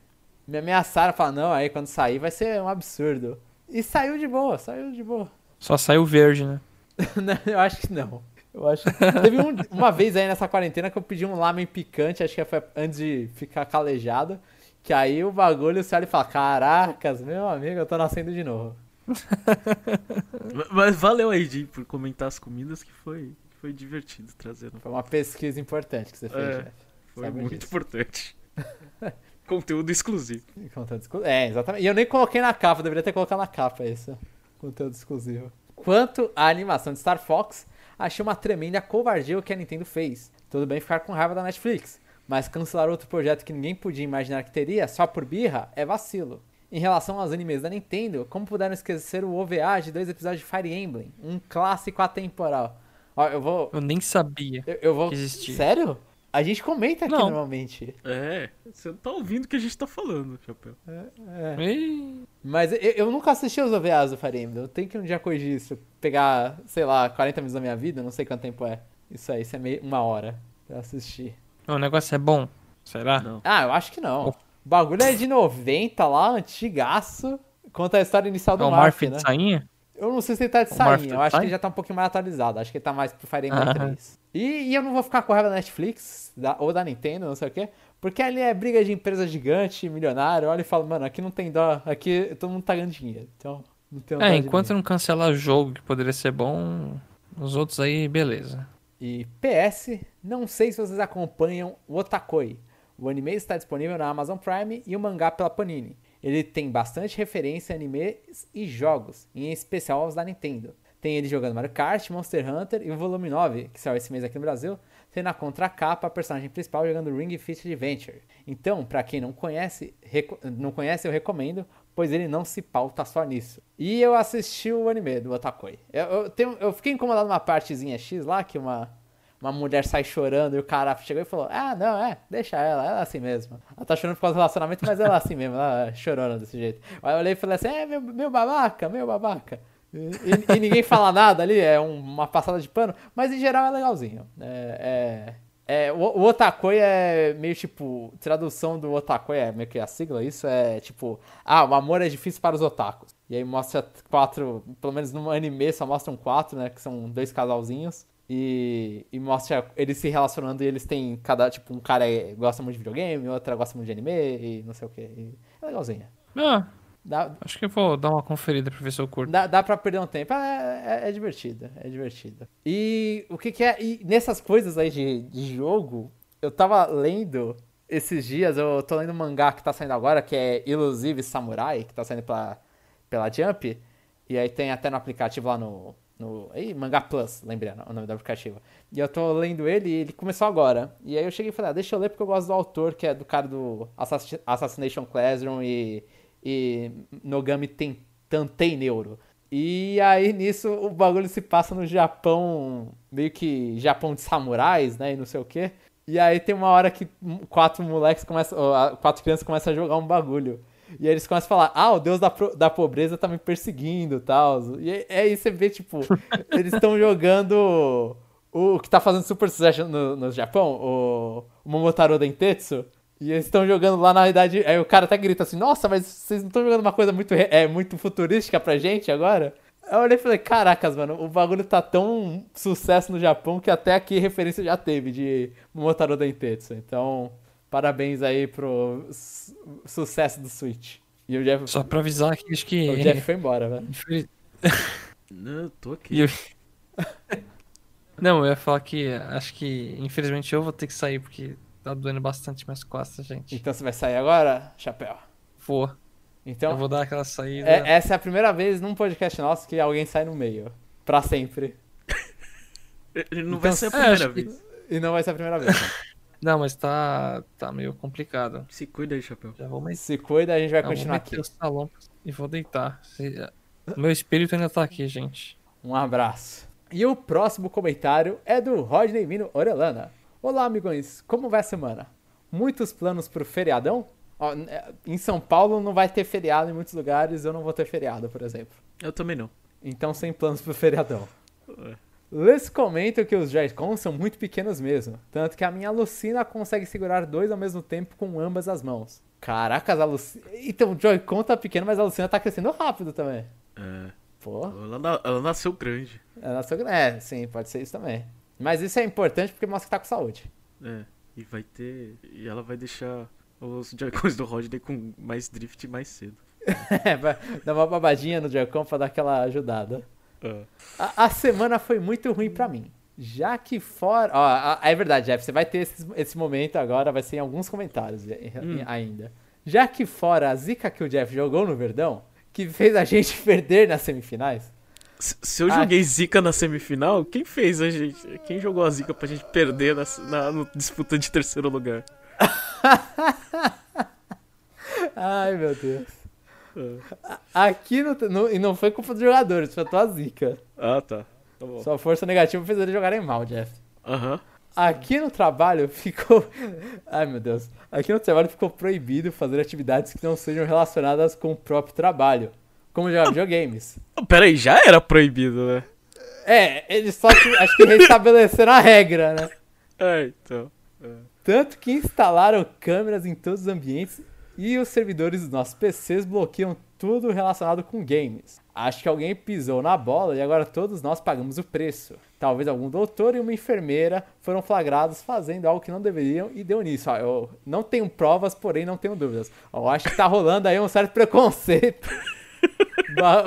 Me ameaçaram, falaram, não, aí quando sair vai ser um absurdo. E saiu de boa, saiu de boa.
Só saiu verde, né? <laughs>
Não, eu acho que não. Eu acho. <laughs> Teve um- uma vez aí nessa quarentena que eu pedi um lamen picante, acho que foi antes de ficar calejado. Que aí o bagulho sai e fala: Caracas, meu amigo, eu tô nascendo de novo. <laughs>
Ma- Mas valeu aí, Jim, por comentar as comidas que foi, foi divertido trazendo.
Foi uma pesquisa importante que você fez,
É.
Jeff.
Foi
Sabe
muito
disso.
importante. <laughs> Conteúdo exclusivo.
Conteúdo exclusivo. É, exatamente. E eu nem coloquei na capa, deveria ter colocado na capa isso. Conteúdo exclusivo. Quanto à animação de Star Fox, achei uma tremenda covardia o que a Nintendo fez. Tudo bem ficar com raiva da Netflix, mas cancelar outro projeto que ninguém podia imaginar que teria só por birra é vacilo. Em relação aos animes da Nintendo, como puderam esquecer o OVA de dois episódios de Fire Emblem, um clássico atemporal. Ó, eu vou.
Eu nem sabia.
Eu, eu vou.
Existia.
Sério? A gente comenta aqui
Não.
normalmente.
É, você não tá ouvindo o que a gente tá falando, Chapéu.
É.
Ih,
Mas eu, eu nunca assisti os OVAs do Fire Emblem. Eu tenho que um dia corrigir isso. Pegar, sei lá, 40 minutos da minha vida, não sei quanto tempo é. Isso aí, isso é meio uma hora pra assistir.
o negócio é bom. Será?
Não.
Ah, eu acho que não. O bagulho é de 90 lá, antigaço. Conta a história inicial
É
do
o
Marf,
Marf
né?
de sainha?
Eu não sei se ele tá de
O Marf
sainha.
tá
Eu
de
acho que ele já tá um pouquinho mais atualizado. Acho que ele tá mais pro Fire Emblem
Aham.
3. E, e eu não vou ficar com raiva da Netflix, da- ou da Nintendo, não sei o quê. Porque ali é briga de empresa gigante, milionário. Olha e fala, mano, aqui não tem dó. Aqui todo mundo tá ganhando dinheiro. Então, não tem
É, enquanto não cancelar jogo que poderia ser bom, os outros aí, beleza.
E PS, não sei se vocês acompanham o Otakoi. O anime está disponível na Amazon Prime e o mangá pela Panini. Ele tem bastante referência a animes e jogos, em especial aos da Nintendo. Tem ele jogando Mario Kart, Monster Hunter e o volume 9, que saiu esse mês aqui no Brasil, tem na contracapa a personagem principal jogando Ring Fit Adventure. Então, pra quem não conhece, não conhece, eu recomendo, pois ele não se pauta só nisso. E eu assisti o anime do Otakoi. Eu, eu, tenho- eu fiquei incomodado numa partezinha X lá, que uma, uma mulher sai chorando e o cara chegou e falou: Ah, não, é, deixa ela, ela é assim mesmo. Ela tá chorando por causa do relacionamento, mas ela é assim mesmo, ela é chorando desse jeito. Aí eu olhei e falei assim: É, meu, meu babaca, meu babaca. E, e- ninguém fala nada ali, é um- uma passada de pano, mas em geral é legalzinho. É. é- é, o, o Otakoi é meio tipo. Tradução do Otakoi é meio que a sigla, isso é tipo. Ah, o amor é difícil para os otakus. E aí mostra quatro. Pelo menos no anime só mostram quatro, né? Que são dois casalzinhos. E, e mostra eles se relacionando e eles têm cada. Tipo, um cara é- gosta muito de videogame, outra gosta muito de anime e não sei o que. É legalzinho.
Ah,
Dá,
acho que eu vou dar uma conferida pra ver se eu curto.
Dá, dá pra perder um tempo. É, é, é divertido, é divertido. E o que que é... E nessas coisas aí de, de jogo, eu tava lendo esses dias, eu tô lendo um mangá que tá saindo agora, que é Illusive Samurai, que tá saindo pela, pela Jump. E aí tem até no aplicativo lá no... no aí, Mangá Plus, lembrei o nome do aplicativo. E eu tô lendo ele e ele começou agora. E aí eu cheguei e falei, ah, deixa eu ler porque eu gosto do autor, que é do cara do Assassi- Assassination Classroom e, e Nogami Ten- Tantei Neuro. E aí nisso o bagulho se passa no Japão, meio que Japão de samurais, né, e não sei o quê. E aí tem uma hora que quatro moleques começam, quatro crianças começam a jogar um bagulho. E aí eles começam a falar, ah, o deus da, da pobreza tá me perseguindo e tal. E aí- aí você vê, tipo, <laughs> eles estão jogando o, o que tá fazendo super sucesso no, no Japão, o, o Momotaro Dentetsu. E eles estão jogando lá na realidade. Aí o cara até grita assim, nossa, mas vocês não estão jogando uma coisa muito, é, muito futurística pra gente agora? Aí eu olhei e falei, caracas, mano, o bagulho tá tão sucesso no Japão que até aqui referência já teve de Momotaro Dentetsu. Então, parabéns aí pro su- sucesso do Switch. E o Jeff,
Só pra avisar que acho que.
o Jeff foi embora, velho.
Não, eu tô aqui.
Eu- <laughs> Não, eu ia falar que acho que infelizmente eu vou ter que sair porque tá doendo bastante minhas costas, gente.
Então você vai sair agora, Chapéu?
Vou.
Então,
Eu vou dar aquela saída.
é- essa é a primeira vez num podcast nosso que alguém sai no meio. Pra sempre.
Ele Não
Então,
vai ser a
é,
primeira
que-
vez.
E não vai ser a primeira vez. <laughs>
Não, mas tá, tá meio complicado.
Se cuida aí, chapéu.
Já vou meter,
Se cuida, a gente vai
vou
continuar
meter
aqui.
o salão e vou deitar. Se- Meu espírito ainda tá aqui, gente.
Um abraço. E o próximo comentário é do Rodney Mino Orelana. Olá, amigões. Como vai a semana? Muitos planos pro feriadão? Ó, é, em São Paulo não vai ter feriado em muitos lugares, eu não vou ter feriado, por exemplo.
Eu também não.
Então, sem planos pro feriadão.
É.
Les comento que os Joy-Cons são muito pequenos mesmo. Tanto que a minha Lucina consegue segurar dois ao mesmo tempo com ambas as mãos. Caracas, a Lucina. Então, o Joy-Con tá pequeno, mas a Lucina tá crescendo rápido também.
É.
Pô.
Ela, ela nasceu grande.
Ela só- É, sim, pode ser isso também. Mas isso é importante porque mostra que tá com saúde.
É. E vai ter. E ela vai deixar os Joy-Cons do Rodney com mais drift mais cedo. <laughs>
É, vai dar uma babadinha no Joy-Con pra dar aquela ajudada.
É.
A, a semana foi muito ruim pra mim. Já que fora. Ó, é verdade, Jeff. Você vai ter esse, esse momento agora, vai ser em alguns comentários e-
Hum.
ainda. Já que fora a zica que o Jeff jogou no Verdão, que fez a <laughs> gente perder nas semifinais.
Se, eu
Ah.
joguei Zika na semifinal, quem fez a gente. Quem jogou a Zika pra gente perder na, na no disputa de terceiro lugar? <laughs>
Ai, meu Deus.
É.
Aqui no, no- e não foi culpa dos jogadores, foi a tua zica.
Ah, tá. Tá bom.
Sua força negativa fez eles jogarem mal, Jeff.
Aham.
Aqui no trabalho ficou. <laughs> Ai meu Deus. Aqui no trabalho ficou proibido fazer atividades que não sejam relacionadas com o próprio trabalho. Como jogar videogames.
Oh, Pera aí, já era proibido, né?
É, eles só que- acho que restabeleceram a regra, né?
É, então.
Tanto que instalaram câmeras em todos os ambientes e os servidores dos nossos PCs bloqueiam tudo relacionado com games. Acho que alguém pisou na bola e agora todos nós pagamos o preço. Talvez algum doutor e uma enfermeira foram flagrados fazendo algo que não deveriam e deu nisso. Ó, eu não tenho provas, porém não tenho dúvidas. Ó, Eu acho que tá rolando aí um certo preconceito. <laughs>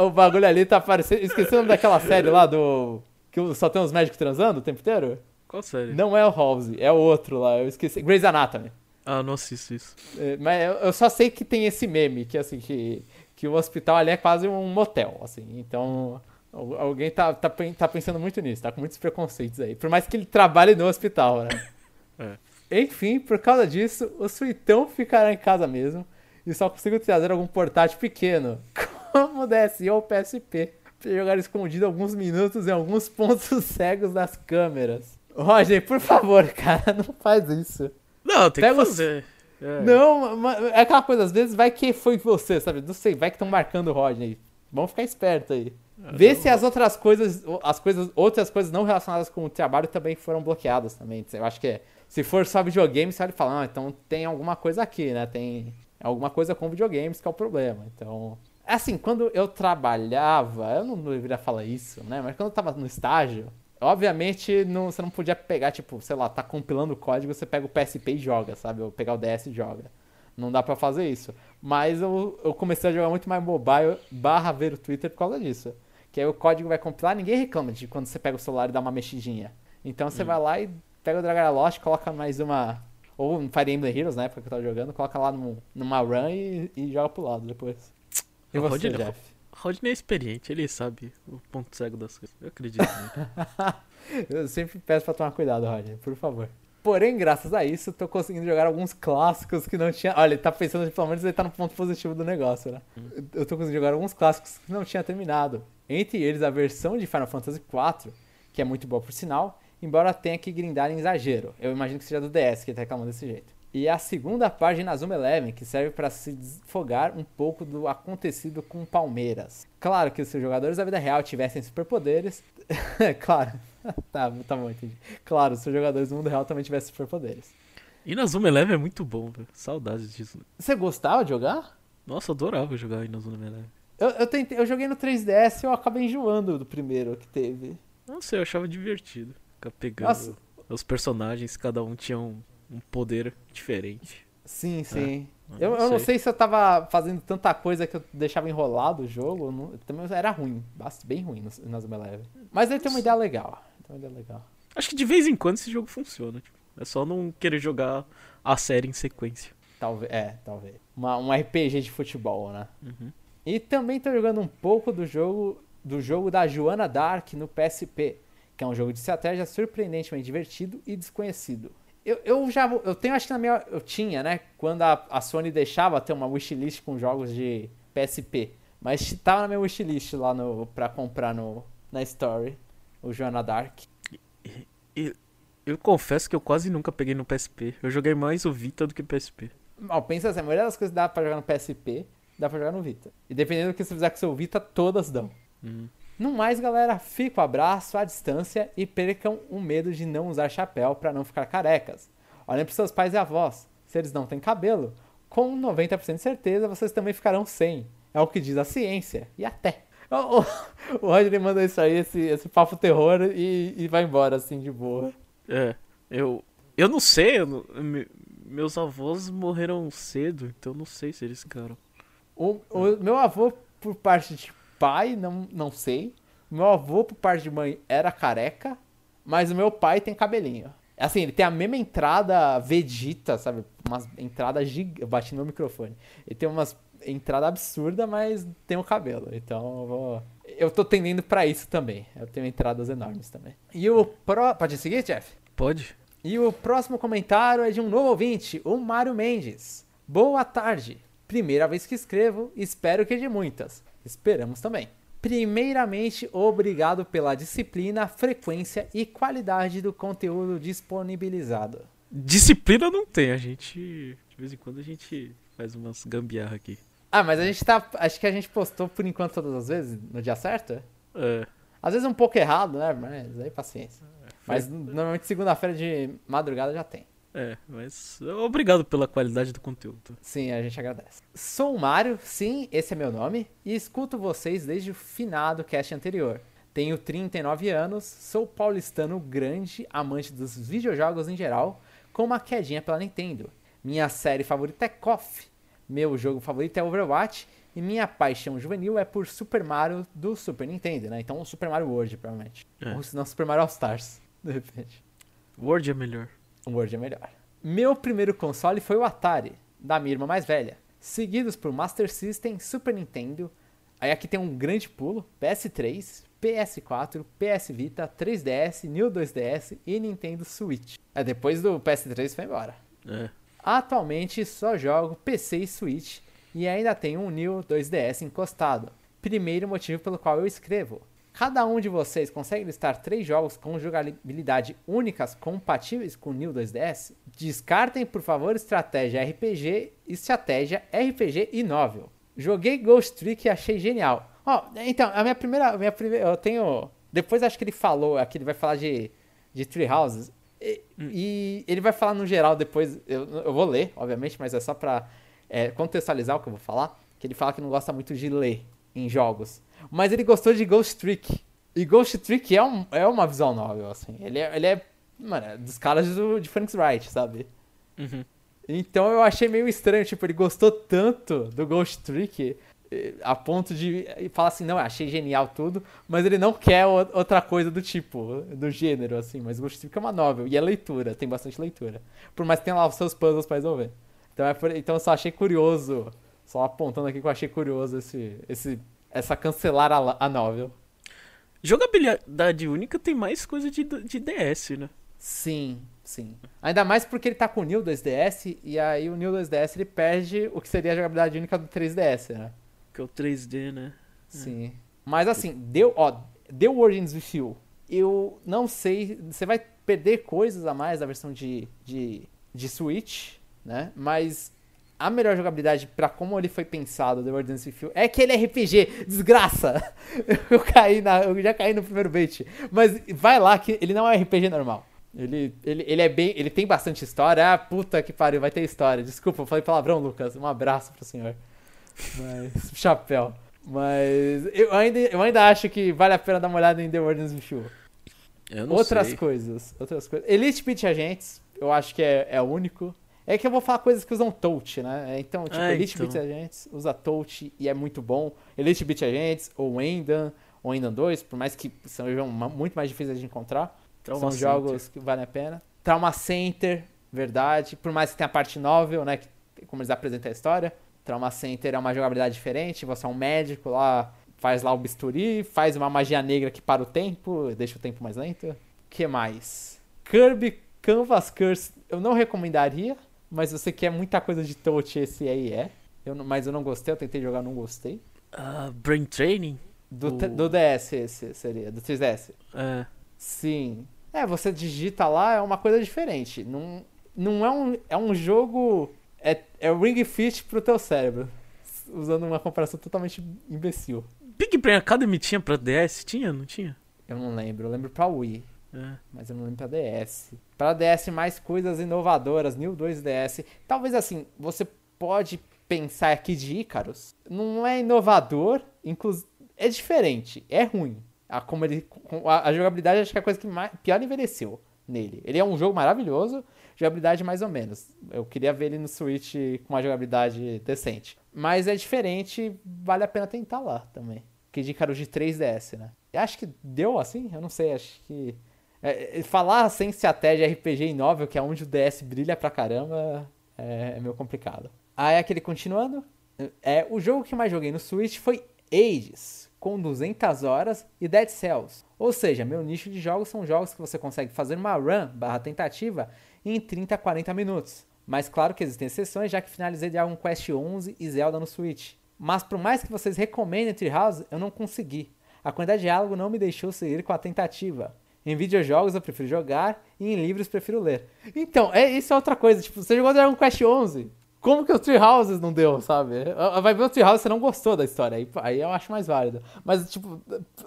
O bagulho ali tá parecendo. Esqueci o nome daquela série lá do. Que só tem os médicos transando o tempo inteiro?
Qual série?
Não é o Halsey, é o outro lá, eu esqueci. Grey's Anatomy.
Ah, não assisto isso.
É, mas eu, só sei que tem esse meme, que assim, que, que o hospital ali é quase um motel, assim. Então, al- alguém tá, tá, tá pensando muito nisso, tá com muitos preconceitos aí. Por mais que ele trabalhe no hospital, né? <laughs> Enfim, por causa disso, o suitão ficará em casa mesmo e só consigo trazer algum portátil pequeno, como o DSi ou o PSP, pra jogar escondido alguns minutos em alguns pontos <laughs> cegos das câmeras. Roger, por favor, <laughs> cara, não faz isso.
Não, tem
Pega
que
os-
fazer. É.
Não, é aquela coisa, às vezes vai que foi você, sabe? Não sei, vai que estão marcando o Rodney. Vamos ficar esperto aí. Vê se as outras coisas, as coisas, outras coisas não relacionadas com o trabalho também foram bloqueadas também. Eu acho que é, se for só videogame, você vai falar, ah, então tem alguma coisa aqui, né? Tem alguma coisa com videogames que é o problema. Então, assim, quando eu trabalhava, eu não deveria falar isso, né? Mas quando eu tava no estágio, obviamente não, você não podia pegar, tipo, sei lá, tá compilando o código, você pega o PSP e joga, sabe? Ou pegar o DS e joga. Não dá pra fazer isso. Mas eu, eu comecei a jogar muito mais mobile barra ver o Twitter por causa disso. Que aí o código vai compilar, ninguém reclama de quando você pega o celular e dá uma mexidinha. Então você vai lá e pega o Dragon Lost, coloca mais uma. Ou um Fire Emblem Heroes, na época que eu tava jogando, coloca lá num- numa run e, e joga pro lado depois. E você,
Rodney-
Jeff?
Rodney é experiente, ele sabe o ponto cego das coisas. Eu acredito. <laughs>
Eu sempre peço pra tomar cuidado, Roger, por favor. Porém, graças a isso, tô conseguindo jogar alguns clássicos que não tinha. Olha, ele tá pensando que pelo menos ele tá no ponto positivo do negócio, né? Eu tô conseguindo jogar alguns clássicos que não tinha terminado. Entre eles, a versão de Final Fantasy IV, que é muito boa por sinal, embora tenha que grindar em exagero. Eu imagino que seja do DS que ele tá reclamando desse jeito. E a segunda de Inazuma Eleven, que serve para se desfogar um pouco do acontecido com o Palmeiras. Claro que se os jogadores da vida real tivessem superpoderes. <laughs> claro. <laughs> tá, tá bom, entendi. Claro, se os jogadores do mundo real também tivessem superpoderes.
Inazuma Eleven é muito bom, velho. Saudades disso.
Você gostava de jogar?
Nossa, eu adorava jogar Inazuma Eleven.
Eu, eu, tentei, eu joguei no 3DS e eu acabei enjoando do primeiro que teve.
Não sei, eu achava divertido. Ficar pegando
Nossa.
os personagens, cada um tinha um, um poder diferente.
Sim, sim.
Ah,
eu, eu não sei se eu tava fazendo tanta coisa que eu deixava enrolado o jogo. não- também era ruim, bem ruim no Inazuma Eleven. Mas ele tem uma ideia legal. Tem uma ideia legal.
Acho que de vez em quando esse jogo funciona. tipo, é só não querer jogar a série em sequência.
Talvez, é, talvez. Uma, um RPG de futebol, né?
Uhum.
E também tô jogando um pouco do jogo do jogo da Joana Dark no PSP, que é um jogo de estratégia surpreendentemente divertido e desconhecido. Eu, eu já eu tenho acho que na minha eu tinha, né, quando a, a Sony deixava ter uma wishlist com jogos de PSP, mas tava na minha wishlist lá no para comprar no na Story, o Joana Dark.
Eu confesso que eu quase nunca peguei no PSP. Eu joguei mais o Vita do que PSP.
Mal, pensa assim, a maioria das coisas que dá pra jogar no PSP, dá pra jogar no Vita. E dependendo do que você fizer com o seu Vita, todas dão.
Hum.
No mais, galera, fica o abraço à distância e percam o medo de não usar chapéu pra não ficar carecas. Olhem pros seus pais e avós. Se eles não têm cabelo, com 90% de certeza vocês também ficarão sem. É o que diz a ciência. E até. <laughs> O, o, o Roger mandou isso aí, esse, esse papo terror, e, e vai embora assim de boa.
É, eu. Eu não sei, eu não- me- meus avós morreram cedo, então eu não sei se eles ficaram.
O, o meu avô, por parte de pai, não, não sei. Meu avô, por parte de mãe, era careca. Mas o meu pai tem cabelinho. Assim, ele tem a mesma entrada Vegeta, sabe? Umas entradas gigantes. Eu bati no microfone. Ele tem umas entradas absurdas, mas tem o cabelo. Então eu vou. Eu tô tendendo pra isso também. Eu tenho entradas enormes também. E o pro. Pode seguir, Jeff?
Pode?
E o próximo comentário é de um novo ouvinte, o Mário Mendes. Boa tarde. Primeira vez que escrevo, espero que de muitas. Esperamos também. Primeiramente, obrigado pela disciplina, frequência e qualidade do conteúdo disponibilizado.
Disciplina não tem, a gente. De vez em quando a gente faz umas gambiarra aqui.
Ah, mas a gente tá. Acho que a gente postou por enquanto todas as vezes, no dia certo?
É.
Às vezes um pouco errado, né? Mas aí paciência. Mas normalmente segunda-feira de madrugada já tem.
É, mas obrigado pela qualidade do conteúdo.
Sim, a gente agradece. Sou o Mário, sim, esse é meu nome, e escuto vocês desde o finado cast anterior. Tenho 39 anos, sou paulistano grande, amante dos videojogos em geral, com uma quedinha pela Nintendo. Minha série favorita é KOF, meu jogo favorito é Overwatch, e minha paixão juvenil é por Super Mario do Super Nintendo, né? Então Super Mario World, provavelmente.
É.
Ou se não, Super Mario All Stars, de repente.
Word é melhor.
O Word é melhor. Meu primeiro console foi o Atari, da minha irmã mais velha, seguidos por Master System, Super Nintendo. Aí aqui tem um grande pulo: PS3, PS4, PS Vita, 3DS, New 2DS e Nintendo Switch. É, depois do PS3 foi embora.
É.
Atualmente só jogo PC e Switch e ainda tenho um New 2DS encostado. Primeiro motivo pelo qual eu escrevo. Cada um de vocês consegue listar três jogos com jogabilidade únicas compatíveis com o New 2DS? Descartem, por favor, estratégia RPG, estratégia RPG e novel. Joguei Ghost Trick e achei genial. Ó, então, a minha primeira, a minha primeira, eu tenho, depois acho que ele falou, aqui ele vai falar de de Tree Houses. E, e ele vai falar no geral depois, eu, eu vou ler, obviamente, mas é só pra é, contextualizar o que eu vou falar. Que ele fala que não gosta muito de ler em jogos. Mas ele gostou de Ghost Trick. E Ghost Trick é, um, é uma visual novel, assim. Ele é, ele é mano, é dos caras do, de Phoenix Wright, sabe?
Uhum.
Então eu achei meio estranho, tipo, ele gostou tanto do Ghost Trick eh, a ponto de falar assim, não, achei genial tudo, mas ele não quer outra coisa do tipo, do gênero, assim, mas Ghost Trick é uma novel, e é leitura, tem bastante leitura. Por mais que tenha lá os seus puzzles pra resolver. Então, é por- então eu só achei curioso, só apontando aqui que eu achei curioso esse, esse, essa cancelar a, a novel.
Jogabilidade única tem mais coisa de, de DS, né?
Sim, sim. Ainda mais porque ele tá com o New 2DS, e aí o New 2DS ele perde o que seria a jogabilidade única do 3DS, né?
Que é o 3D, né?
Sim. Mas assim, deu, ó, deu Origins with You. Eu não sei, você vai perder coisas a mais da versão de, de, de Switch, né? Mas a melhor jogabilidade pra como ele foi pensado, The With You, é que ele é RPG, desgraça! <laughs> Eu caí na, eu já caí no primeiro bait. Mas vai lá que ele não é RPG normal. Ele, ele, ele é bem, ele tem bastante história. Ah, puta que pariu, vai ter história. Desculpa, eu falei palavrão, Lucas. Um abraço pro senhor. Mas <laughs> chapéu. Mas eu ainda, eu ainda acho que vale a pena dar uma olhada em The With You.
Eu não
Outras
sei.
coisas, outras coisas. Elite Beat Agents, eu acho que é, é o único. É que eu vou falar coisas que usam touch, né? Então, tipo,
Ah,
Elite
então.
Beat Agents usa touch e é muito bom. Elite Beat Agents, ou Wendan, ou Wendan 2, por mais que ma- muito mais difíceis de encontrar.
Trauma
são
Center.
jogos que valem a pena. Trauma Center, verdade. Por mais que tenha a parte novel, né? Que, como eles apresentam a história. Trauma Center é uma jogabilidade diferente. Você é um médico lá, faz lá o bisturi, faz uma magia negra que para o tempo, deixa o tempo mais lento. que mais? Kirby Canvas Curse eu não recomendaria, mas você quer muita coisa de touch, esse aí é. Eu mas eu não gostei, eu tentei jogar, não gostei.
Ah, Brain Training?
Do,
O-
do DS esse seria, do 3DS.
É.
Sim. É, você digita lá, é uma coisa diferente. Não, não é um. É um jogo. É, é Ring Fit pro teu cérebro. Usando uma comparação totalmente imbecil.
Big Brain Academy tinha pra DS? Tinha? Não tinha?
Eu não lembro. Eu lembro pra Wii,
É.
mas eu não lembro pra DS. Pra DS, mais coisas inovadoras. New 2DS. Talvez assim, você pode pensar aqui de Icarus. Não é inovador, inclusive. É diferente. É ruim. A, como ele, a, a jogabilidade acho que é a coisa que mais, pior envelheceu nele. Ele é um jogo maravilhoso, jogabilidade mais ou menos. Eu queria ver ele no Switch com uma jogabilidade decente. Mas é diferente, vale a pena tentar lá também. Que de Icarus de 3DS, né? Acho que deu assim? Eu não sei, acho que. É, é, falar sem estratégia RPG em novel, que é onde o DS brilha pra caramba, é, é meio complicado. Aí aquele continuando. É, o jogo que mais joguei no Switch foi Ages, com 200 horas, e Dead Cells. Ou seja, meu nicho de jogos são jogos que você consegue fazer uma run barra tentativa em 30 a 40 minutos. Mas claro que existem exceções, já que finalizei Dragon Quest 11 e Zelda no Switch. Mas por mais que vocês recomendem Treehouse, eu não consegui. A quantidade de diálogo não me deixou seguir com a tentativa. Em videojogos eu prefiro jogar e em livros prefiro ler. Então, é, isso é outra coisa. Tipo, você jogou Dragon Quest 11. Como que os Tree Houses não deu, sabe? Vai ver o Tree House e você não gostou da história. Aí, aí eu acho mais válido. Mas, tipo,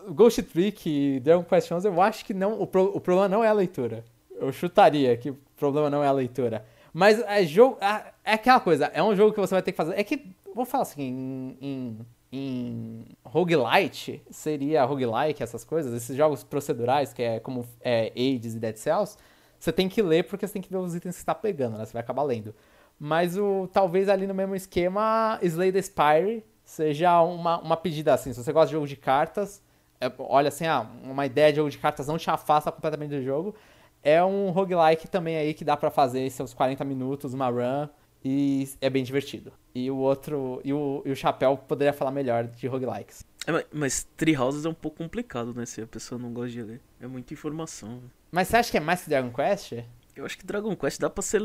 Ghost Trick e Dragon Quest 11, eu acho que não. O, pro- o problema não é a leitura. Eu chutaria que o problema não é a leitura. Mas é jogo. ah, É aquela coisa, é um jogo que você vai ter que fazer. É que. Vamos falar assim, em. em em roguelite, seria roguelike, essas coisas, esses jogos procedurais, que é como é, Hades e Dead Cells, você tem que ler porque você tem que ver os itens que você tá pegando, né? Você vai acabar lendo. Mas o talvez ali no mesmo esquema, Slay the Spire seja uma, uma pedida assim. Se você gosta de jogo de cartas, é, olha assim, ah, uma ideia de jogo de cartas não te afasta completamente do jogo. É um roguelike também aí que dá pra fazer seus 40 minutos, uma run, e é bem divertido. E o outro, e o, e o Chapéu poderia falar melhor de roguelikes.
É, mas- mas Tree Houses é um pouco complicado, né? Se a pessoa não gosta de ler. É muita informação.
Mas você acha que é mais que Dragon Quest?
Eu acho que Dragon Quest dá pra ser.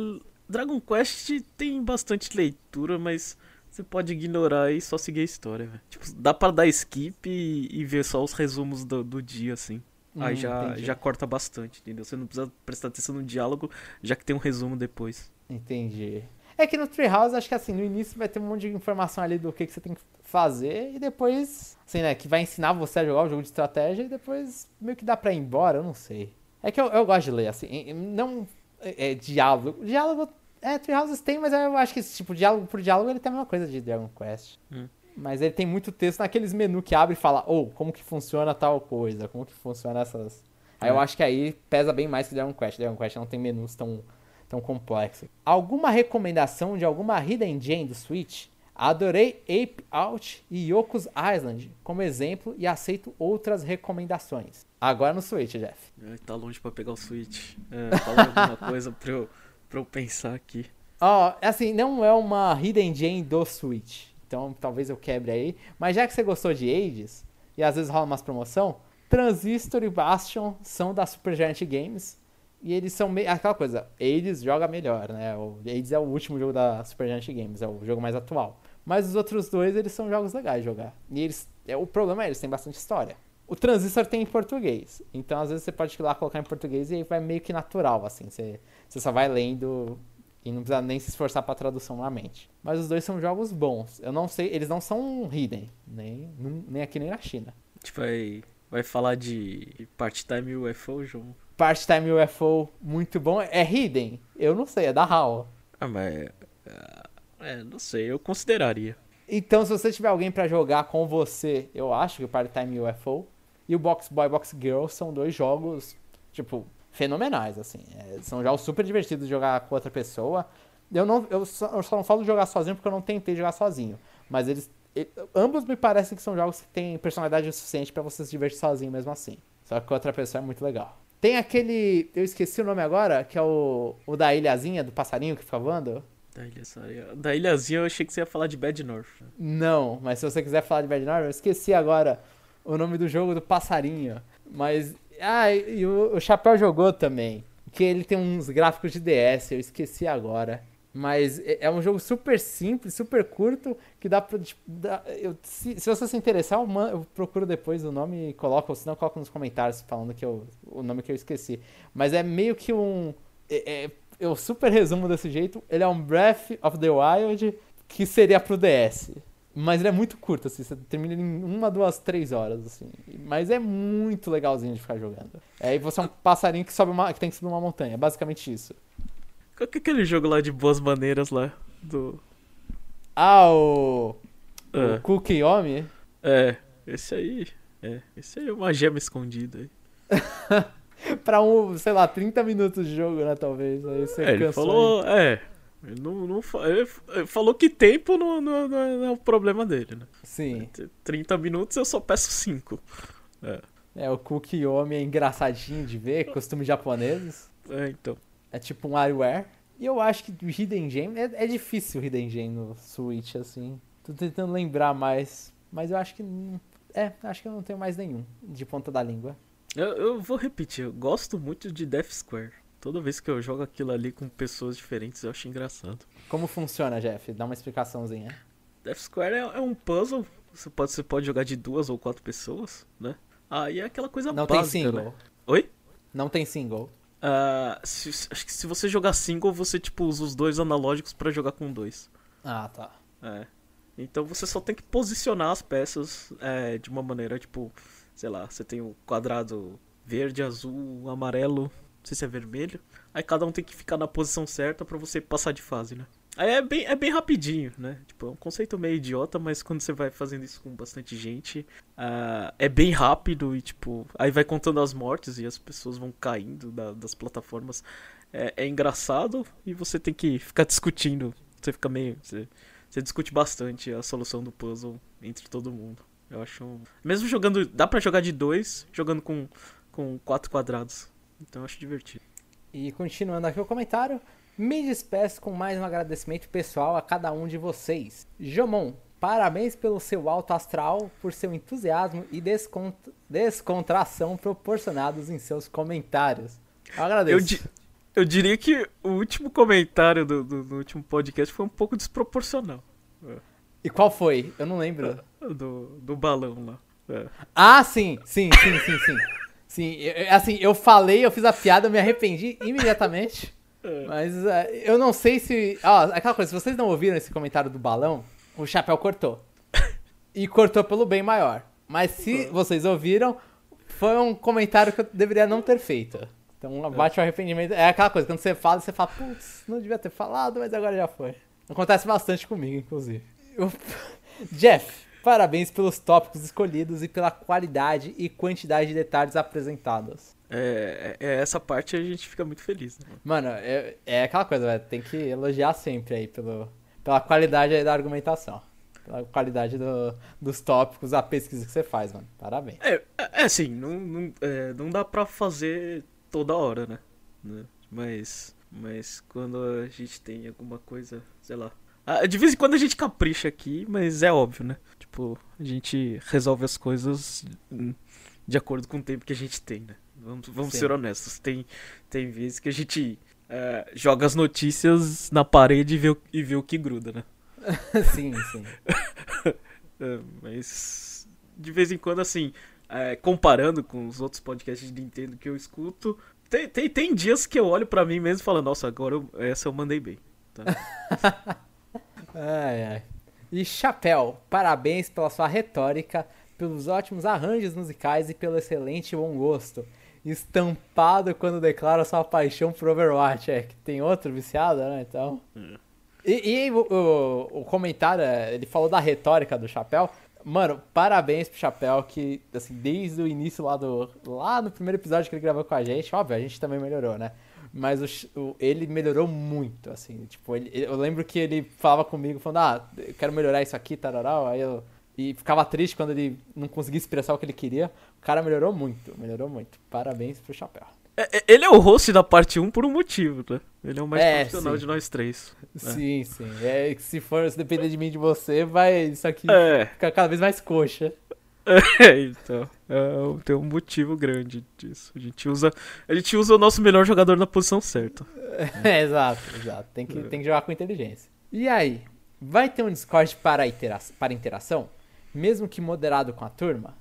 Dragon Quest tem bastante leitura, mas você pode ignorar e só seguir a história, velho. Tipo, dá pra dar skip e, e ver só os resumos do, do dia, assim. Aí
Hum,
já,
entendi.
já corta bastante, entendeu? Você não precisa prestar atenção no diálogo, já que tem um resumo depois.
Entendi. É que no Treehouse, acho que assim, no início vai ter um monte de informação ali do que, que você tem que fazer e depois, assim, né, que vai ensinar você a jogar o jogo de estratégia e depois meio que dá pra ir embora, eu não sei. É que eu, eu gosto de ler, assim, não é, é, diálogo. Diálogo, é, Treehouses tem, mas eu acho que esse tipo, diálogo por diálogo, ele tem a mesma coisa de Dragon Quest.
Hum.
Mas ele tem muito texto naqueles menus que abre e fala, ou, como que funciona tal coisa, como que funciona essas... Aí eu
É.
acho que aí pesa bem mais que Dragon Quest. Dragon Quest não tem menus tão tão complexo. Alguma recomendação de alguma hidden gem do Switch? Adorei Ape Out e Yoku's Island como exemplo e aceito outras recomendações. Agora no Switch, Jeff.
É, tá longe pra pegar o Switch. É, fala alguma <laughs> coisa pra eu, pra eu pensar aqui.
Ó, assim, não é uma hidden gem do Switch. Então talvez eu quebre aí. Mas já que você gostou de Ages, e às vezes rola umas promoção, Transistor e Bastion são da Supergiant Games. E eles são meio. Aquela coisa, Hades joga melhor, né? O Hades é o último jogo da Supergiant Games, é o jogo mais atual. Mas os outros dois, eles são jogos legais de jogar. E eles. É, o problema é, eles têm bastante história. O Transistor tem em português. Então, às vezes, você pode ir lá colocar em português e aí vai meio que natural, assim. Você, você só vai lendo E não precisa nem se esforçar pra tradução na mente. Mas os dois são jogos bons. Eu não sei, eles não são hidden, nem, nem aqui nem na China.
A gente vai, vai falar de part-time UFO, João.
Part-time UFO, muito bom. É hidden? Eu não sei, é da HAL.
Ah, mas. ah, É, não sei, eu consideraria.
Então, se você tiver alguém pra jogar com você, eu acho que o Part-Time UFO e o Box Boy Box Girl são dois jogos, tipo, fenomenais, assim. É, são jogos super divertidos de jogar com outra pessoa. Eu, não, eu, só, eu só não falo de jogar sozinho porque eu não tentei jogar sozinho. Mas eles. ambos me parecem que são jogos que têm personalidade o suficiente pra você se divertir sozinho mesmo assim. Só que com outra pessoa é muito legal. Tem aquele. Eu esqueci o nome agora, que é o, o da ilhazinha, do passarinho que fica voando.
Da, ilha, da ilhazinha eu achei que você ia falar de Bad North.
Não, mas se você quiser falar de Bad North, eu esqueci agora o nome do jogo do passarinho. Mas. Ah, e o, o Chapéu jogou também. Que ele tem uns gráficos de DS, eu esqueci agora. Mas é é um jogo super simples, super curto, que dá pra. tipo, dá- eu- se, se você se interessar, eu, man- eu procuro depois o nome e coloco, ou senão eu coloco nos comentários falando que eu, o nome que eu esqueci. Mas é meio que um. é- é- eu super resumo desse jeito. Ele é um Breath of the Wild que seria pro DS. Mas ele é muito curto, assim, você termina em uma, duas, três horas, assim. Mas é muito legalzinho de ficar jogando. É, e você é um passarinho que sobe uma, que tem que subir uma montanha, é basicamente isso.
Qual que é aquele jogo lá de boas maneiras lá? Do.
Ah, o.
Ah,
O Cookie Yomi?
é, esse aí. É, esse aí é uma gema escondida aí. <laughs>
pra um, sei lá, 30 minutos de jogo, né, talvez. Aí você
É, ele falou. É. Ele, não, não, ele falou que tempo não, não, não é- é o problema dele, né?
aí. Sim.
T- 30 minutos eu só peço 5.
É, o Cookie Yomi é engraçadinho de ver, costumes japoneses.
É, então.
É tipo um WarioWare. E eu acho que o Hidden Gem... É, é difícil o Hidden Gem no Switch, assim. Tô tentando lembrar mais. Mas eu acho que... não- É, acho que eu não tenho mais nenhum de ponta da língua.
Eu, eu vou repetir, eu gosto muito de Death Square. Toda vez que eu jogo aquilo ali com pessoas diferentes, eu acho engraçado.
Como funciona, Jeff? Dá uma explicação,zinha.
Death Square é, é um puzzle. Você pode, você pode jogar de duas ou quatro pessoas, né? Aí é aquela coisa
Não tem
básica,
single.
né? Oi?
Não tem single.
Ah, se- acho que se você jogar single, você tipo usa os dois analógicos pra jogar com dois.
Ah, tá.
É. Então você só tem que posicionar as peças é, de uma maneira, tipo, sei lá, você tem o quadrado verde, azul, amarelo, não sei se é vermelho. Aí cada um tem que ficar na posição certa pra você passar de fase, né? É bem, é bem rapidinho, né? Tipo, é um conceito meio idiota, mas quando você vai fazendo isso com bastante gente, ah, é bem rápido e, tipo, aí vai contando as mortes e as pessoas vão caindo da- das plataformas. É, é engraçado e você tem que ficar discutindo. Você fica meio. Você, você discute bastante a solução do puzzle entre todo mundo. Eu acho. Mesmo jogando. Dá pra jogar de dois, jogando com, com quatro quadrados. Então eu acho divertido.
E continuando aqui o comentário, me despeço com mais um agradecimento pessoal a cada um de vocês. Jomon, parabéns pelo seu alto astral, por seu entusiasmo e descont- descontração proporcionados em seus comentários. Eu agradeço.
Eu, di- eu diria que o último comentário do, do, do último podcast foi um pouco desproporcional.
E qual foi? Eu não lembro.
Do, do balão lá. É.
Ah, sim, sim, sim, sim, sim. Sim, eu- eu- assim, eu falei, eu fiz a piada, eu me arrependi imediatamente. Mas eh, eu não sei se. Ó, aquela coisa, se vocês não ouviram esse comentário do balão, o chapéu cortou. E cortou pelo bem maior. Mas se vocês ouviram, foi um comentário que eu deveria não ter feito. Então bate o arrependimento. É aquela coisa, quando você fala, você fala, putz, não devia ter falado, mas agora já foi. Acontece bastante comigo, inclusive. Eu- <laughs> Jeff, parabéns pelos tópicos escolhidos e pela qualidade e quantidade de detalhes apresentados.
É, é- é essa parte a gente fica muito feliz, né?
Mano, é, é aquela coisa, velho, tem que elogiar sempre aí pelo, pela qualidade da argumentação. Pela qualidade do- dos tópicos, a pesquisa que você faz, mano. Parabéns.
É, é é assim, não, não, é, não dá pra fazer toda hora, né? Né? Mas, mas quando a gente tem alguma coisa, sei lá. De vez em quando a gente capricha aqui, mas é óbvio, né? Tipo, a gente resolve as coisas hum, de acordo com o tempo que a gente tem, né? Vamos, vamos
Sim.
ser honestos. Tem, tem vezes que a gente é, joga as notícias na parede e vê, o- e vê o que gruda, né? <laughs>
sim, sim. <laughs>
É, mas de vez em quando, assim, é, comparando com os outros podcasts de Nintendo que eu escuto, tem, tem, tem dias que eu olho pra mim mesmo e falo, nossa, agora eu- essa eu mandei bem. Tá? <laughs>
Ai, ai. E Chapéu, parabéns pela sua retórica, pelos ótimos arranjos musicais e pelo excelente bom gosto. Estampado quando declara sua paixão por Overwatch. É que tem outro viciado, né? Então. E, e o, o- o comentário, é, ele falou da retórica do Chapéu. Mano, parabéns pro Chapéu, que, assim, desde o início lá do. Lá no primeiro episódio que ele gravou com a gente, óbvio, a gente também melhorou, né? Mas o o- ele melhorou muito, assim. Tipo, ele- eu lembro que ele falava comigo, falando, ah, eu quero melhorar isso aqui, tararau. Aí eu. E ficava triste quando ele não conseguia expressar o que ele queria. O cara melhorou muito, melhorou muito. Parabéns pro Chapéu.
É, é- ele é o host da parte 1 por um motivo, né? Ele é o mais
É,
profissional
sim.
de nós três.
Sim, sim. É se for, se depender de mim e de você, vai. Isso aqui
É,
fica cada vez mais coxa. <laughs>
é então. É, tem um motivo grande disso. A gente, usa, a gente usa o nosso melhor jogador na posição certa. <laughs>
É, exato, exato. Tem que, tem que jogar com inteligência. E aí, vai ter um Discord para, intera para interação? Mesmo que moderado com a turma?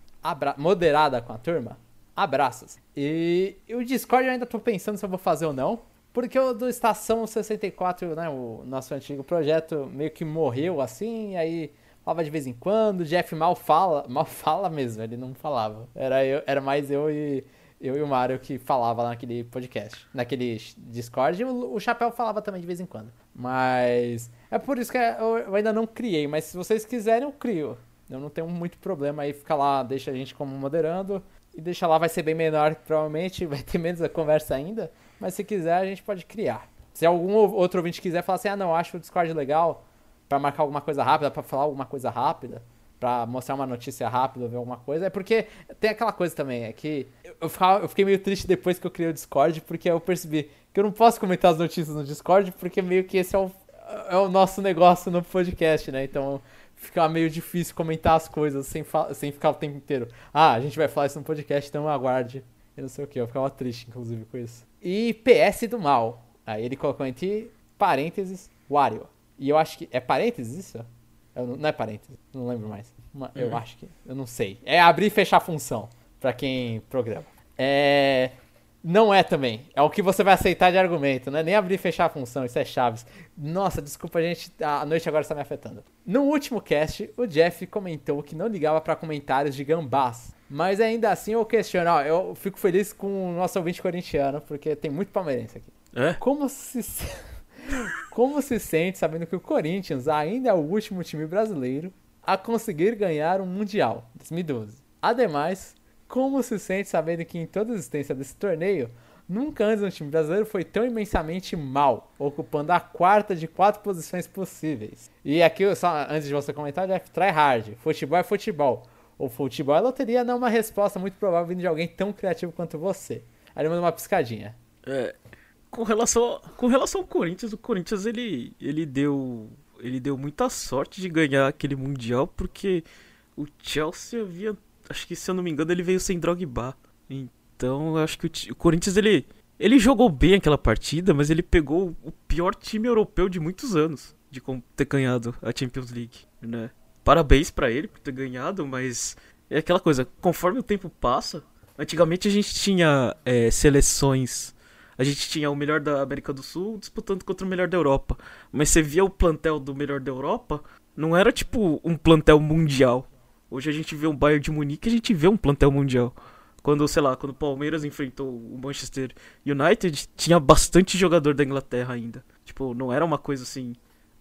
Moderada com a turma? Abraços. E, e o Discord eu ainda tô pensando se eu vou fazer ou não. Porque o do Estação 64, né, o nosso antigo projeto, meio que morreu assim, aí falava de vez em quando, o Jeff mal fala, <laughs> mal fala mesmo, ele não falava. Era, eu, era mais eu e, eu e o Mário que falava naquele podcast, naquele Discord, e o, o Chapéu falava também de vez em quando. Mas é por isso que eu, eu ainda não criei, mas se vocês quiserem eu crio. Eu não tenho muito problema aí, fica lá, deixa a gente como moderando, e deixa lá, vai ser bem menor provavelmente, <laughs> vai ter menos a conversa ainda, mas se quiser a gente pode criar. Se algum outro ouvinte quiser falar assim, ah não, acho o Discord legal, pra marcar alguma coisa rápida, pra falar alguma coisa rápida, pra mostrar uma notícia rápida, ver alguma coisa. É porque tem aquela coisa também, é que eu, eu fiquei meio triste depois que eu criei o Discord, porque eu percebi que eu não posso comentar as notícias no Discord, porque meio que esse é o, é o nosso negócio no podcast, né? Então fica meio difícil comentar as coisas sem, sem ficar o tempo inteiro. Ah, a gente vai falar isso no podcast, então aguarde. Eu não sei o que, eu ficava triste, inclusive, com isso. E PS do mal. Aí ele colocou entre parênteses, Wario. E eu acho que. É parênteses isso? Não, não é parênteses, não lembro mais. Ma- Eu acho que. Eu não sei. É abrir e fechar a função, pra quem programa. É. Não é também. É o que você vai aceitar de argumento, não é nem abrir e fechar a função, isso é chaves. Nossa, desculpa, gente, a noite agora está me afetando. No último cast, o Jeff comentou que não ligava pra comentários de gambás. Mas ainda assim eu questiono, ó, eu fico feliz com o nosso ouvinte corintiano, porque tem muito palmeirense aqui.
É?
Como se <laughs> Como se sente sabendo que o Corinthians ainda é o último time brasileiro a conseguir ganhar um Mundial 2012? Ademais, como se sente sabendo que em toda a existência desse torneio, nunca antes um time brasileiro foi tão imensamente mal, ocupando a quarta de quatro posições possíveis? E aqui, só antes de você comentar, Jeff, try hard. Futebol é futebol. O futebol é loteria não é uma resposta muito provável vindo de alguém tão criativo quanto você. Aí ele manda uma piscadinha.
É, com relação com relação ao Corinthians, o Corinthians ele ele deu ele deu muita sorte de ganhar aquele mundial porque o Chelsea havia, acho que se eu não me engano, ele veio sem Drogba. Então, acho que o, o Corinthians ele ele jogou bem aquela partida, mas ele pegou o pior time europeu de muitos anos de ter ganhado a Champions League, né? Parabéns pra ele por ter ganhado, mas é aquela coisa, conforme o tempo passa, antigamente a gente tinha é, seleções a gente tinha o melhor da América do Sul disputando contra o melhor da Europa. Mas você via o plantel do melhor da Europa, não era tipo um plantel mundial. Hoje a gente vê um Bayern de Munique, a gente vê um plantel mundial. Quando, sei lá, quando o Palmeiras enfrentou o Manchester United, tinha bastante jogador da Inglaterra ainda. Tipo, não era uma coisa assim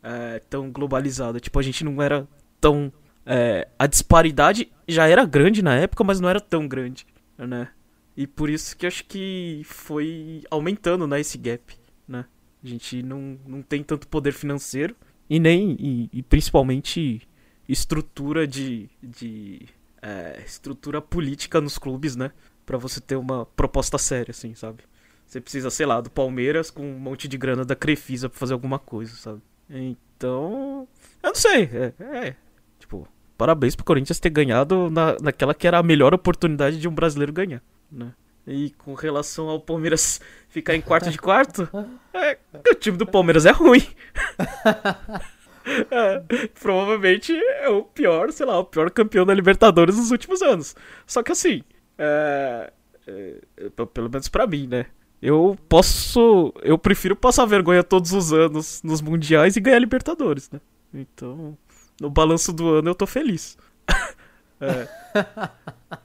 é, tão globalizada. Tipo, a gente não era tão. é, a disparidade já era grande na época, mas não era tão grande, né? E por isso que acho que foi aumentando, né, esse gap, né? A gente não, não tem tanto poder financeiro e nem, e, e principalmente, estrutura de, de é, estrutura política nos clubes, né? Pra você ter uma proposta séria, assim, sabe? Você precisa, sei lá, do Palmeiras com um monte de grana da Crefisa pra fazer alguma coisa, sabe? Então, eu não sei, é, é tipo, parabéns pro Corinthians ter ganhado na, naquela que era a melhor oportunidade de um brasileiro ganhar, né? E com relação ao Palmeiras ficar em quarto de quarto, <laughs> é, o time do Palmeiras é ruim. <laughs> É, provavelmente é o pior, sei lá, o pior campeão da Libertadores dos últimos anos. Só que assim, é, é, é, pelo menos pra mim, né? Eu posso. Eu prefiro passar vergonha todos os anos nos mundiais e ganhar Libertadores, né? Então, no balanço do ano eu tô feliz. <laughs> é.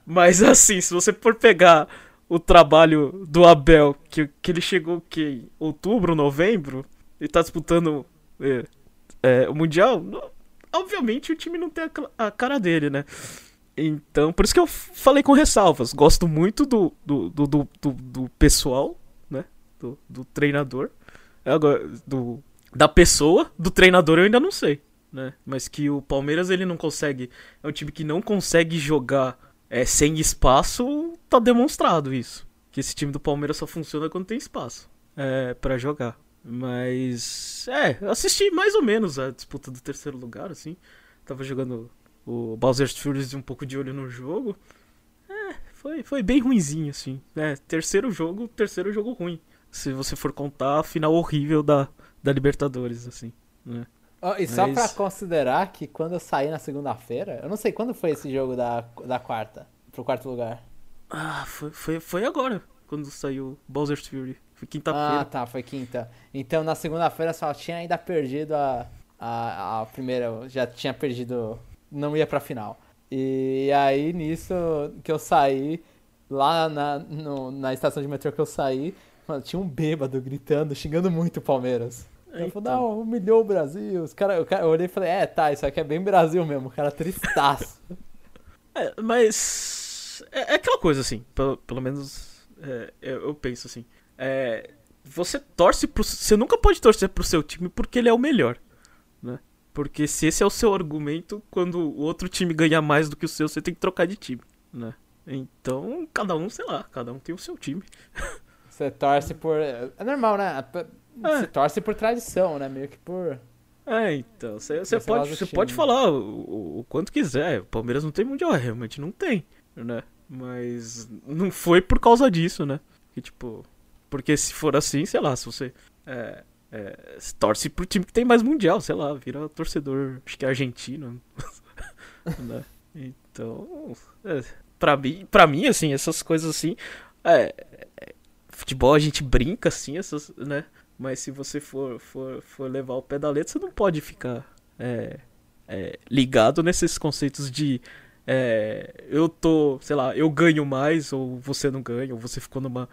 Mas assim, se você for pegar o trabalho do Abel, que, que ele chegou que em outubro, novembro, e tá disputando é, é, o Mundial, obviamente o time não tem a, cara dele, né? Então, por isso que eu falei com ressalvas. Gosto muito do, do, do, do, do pessoal, né? Do, do treinador. Agora, do, da pessoa, do treinador eu ainda não sei, né? Mas que o Palmeiras ele não consegue. É um time que não consegue jogar é, sem espaço, tá demonstrado isso. Que esse time do Palmeiras só funciona quando tem espaço é, para jogar. Mas. É, assisti mais ou menos a disputa do terceiro lugar, assim. Tava jogando o Bowser's Fury um pouco de olho no jogo. É, foi, foi bem ruinzinho, assim. É, terceiro jogo, terceiro jogo ruim. Se você for contar a final horrível da, da Libertadores, assim. Né?
Oh, e só Mas... pra considerar que quando eu saí na segunda-feira, eu não sei quando foi esse jogo da, da quarta, pro quarto lugar.
Ah, foi, foi, foi agora, quando saiu Bowser's Fury. Foi quinta-feira.
Ah, tá, foi quinta. Então na segunda-feira só tinha ainda perdido a, a, a primeira, já tinha perdido, não ia pra final. E aí nisso que eu saí, lá na, no, na estação de metrô que eu saí, mano, tinha um bêbado gritando, xingando muito o Palmeiras. Eu falei, não, humilhou o Brasil. Os cara, eu, eu olhei e falei, é, tá, isso aqui é bem Brasil mesmo, o cara tristaço. <laughs>
é, mas. É, é, aquela coisa, assim, pelo, pelo menos é, eu, eu penso assim. É, você torce pro. Você nunca pode torcer pro seu time porque ele é o melhor. Né? Porque se esse é o seu argumento, quando o outro time ganha mais do que o seu, você tem que trocar de time. Né? Então, cada um, sei lá, cada um tem o seu time. <laughs>
Você torce por. É normal, né? Você torce por tradição, né? Meio que por.
É, então. Você pode, você pode falar o, o, quanto quiser. O Palmeiras não tem mundial, realmente não tem, né? Mas não foi por causa disso, né? Que tipo, porque se for assim, sei lá, se você é, é, se torce pro time que tem mais mundial, sei lá, vira torcedor, acho que é argentino. <laughs> né? Então, é, pra, mim, pra mim, assim, essas coisas assim. É, é, futebol a gente brinca, assim, essas, né? Mas se você for, for, for levar o pé da letra, você não pode ficar é, é, ligado nesses conceitos de é, eu tô, sei lá, eu ganho mais, ou você não ganha, ou você ficou numa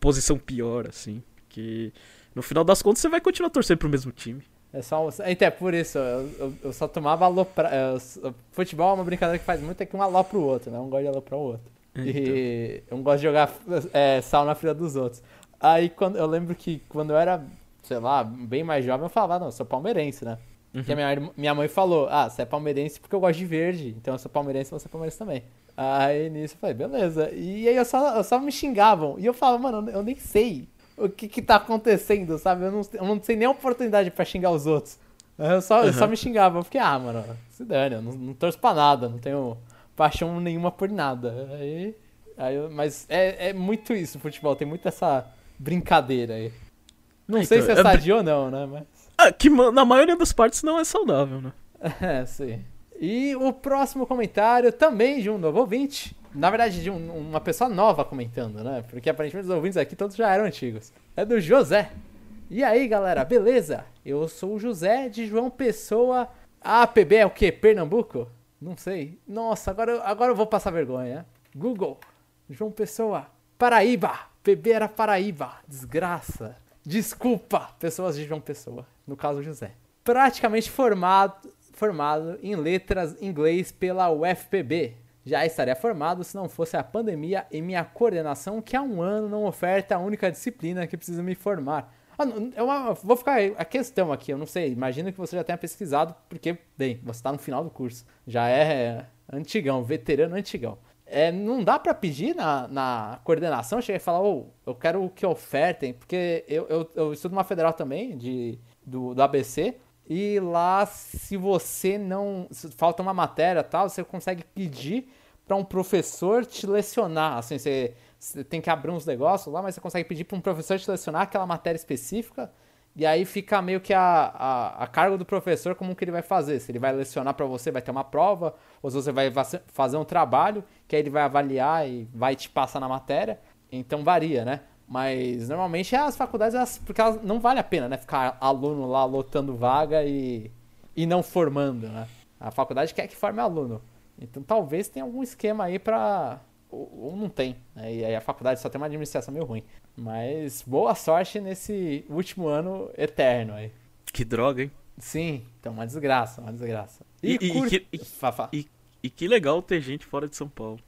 posição pior, assim. Que no final das contas você vai continuar torcendo pro mesmo time.
É só. Então, é por isso, eu, eu, eu só tomava alopra. Eu, futebol é uma brincadeira que faz muito, é que um alopra o outro, né? Um gosta de aloprar o outro. Então. E um gosta de jogar é, sal na fila dos outros. Aí quando eu lembro que quando eu era, sei lá, bem mais jovem, eu falava, não, eu sou palmeirense, né? Uhum. Porque minha, minha mãe falou, ah, você é palmeirense porque eu gosto de verde, então eu sou palmeirense você é palmeirense também. Aí nisso eu falei, beleza. E aí eu só, eu só me xingavam. E eu falava, mano, eu nem sei o que que tá acontecendo, sabe? Eu não, eu não sei nem a oportunidade pra xingar os outros. Eu só, uhum. eu só me xingava. Eu fiquei, ah, mano, se dane, eu não, não torço pra nada, não tenho paixão nenhuma por nada. Aí, aí eu, mas é, é muito isso, o futebol, tem muito essa brincadeira aí. Não então, sei se é, é sadio ou não, né? Mas...
Ah, que na maioria das partes não é saudável, né? <laughs>
É, sim. E o próximo comentário também de um novo ouvinte. Na verdade, de um, uma pessoa nova comentando, né? Porque aparentemente os ouvintes aqui todos já eram antigos. É do José. E aí, galera, beleza? Eu sou o José de João Pessoa. A APB é o quê? Pernambuco? Não sei. Nossa, agora, agora eu vou passar vergonha. Google. João Pessoa. Paraíba. PB era Paraíba. Desgraça. Desculpa, pessoas de João Pessoa. No caso, José. Praticamente formado formado em letras inglês pela UFPB. Já estaria formado se não fosse a pandemia e minha coordenação, que há um ano não oferta a única disciplina que preciso me formar. Ah, eu vou ficar a questão aqui, eu não sei, imagino que você já tenha pesquisado, porque, bem, você está no final do curso. Já é antigão, veterano antigão. É, não dá para pedir na, na coordenação, chegar e falar, oh, eu quero que ofertem, porque eu, eu, eu estudo uma federal também, de, do, do ABC, e lá, se você não. Se falta uma matéria tal, você consegue pedir para um professor te lecionar. Assim, você, você, tem que abrir uns negócios lá, mas você consegue pedir para um professor te lecionar aquela matéria específica. E aí fica meio que a, a, a cargo do professor como que ele vai fazer. Se ele vai lecionar para você, vai ter uma prova, ou se você vai fazer um trabalho, que aí ele vai avaliar e vai te passar na matéria. Então varia, né? Mas normalmente as faculdades, elas, porque elas não vale a pena, né? Ficar aluno lá lotando vaga e, e não formando, né? A faculdade quer que forme aluno. Então talvez tenha algum esquema aí pra. Ou, ou não tem. Né? E aí a faculdade só tem uma administração meio ruim. Mas boa sorte nesse último ano eterno aí.
Que droga, hein?
Sim, então uma desgraça, uma desgraça.
E, e,
cur-
que- e-
Fafá.
e- e que legal ter gente fora de São Paulo.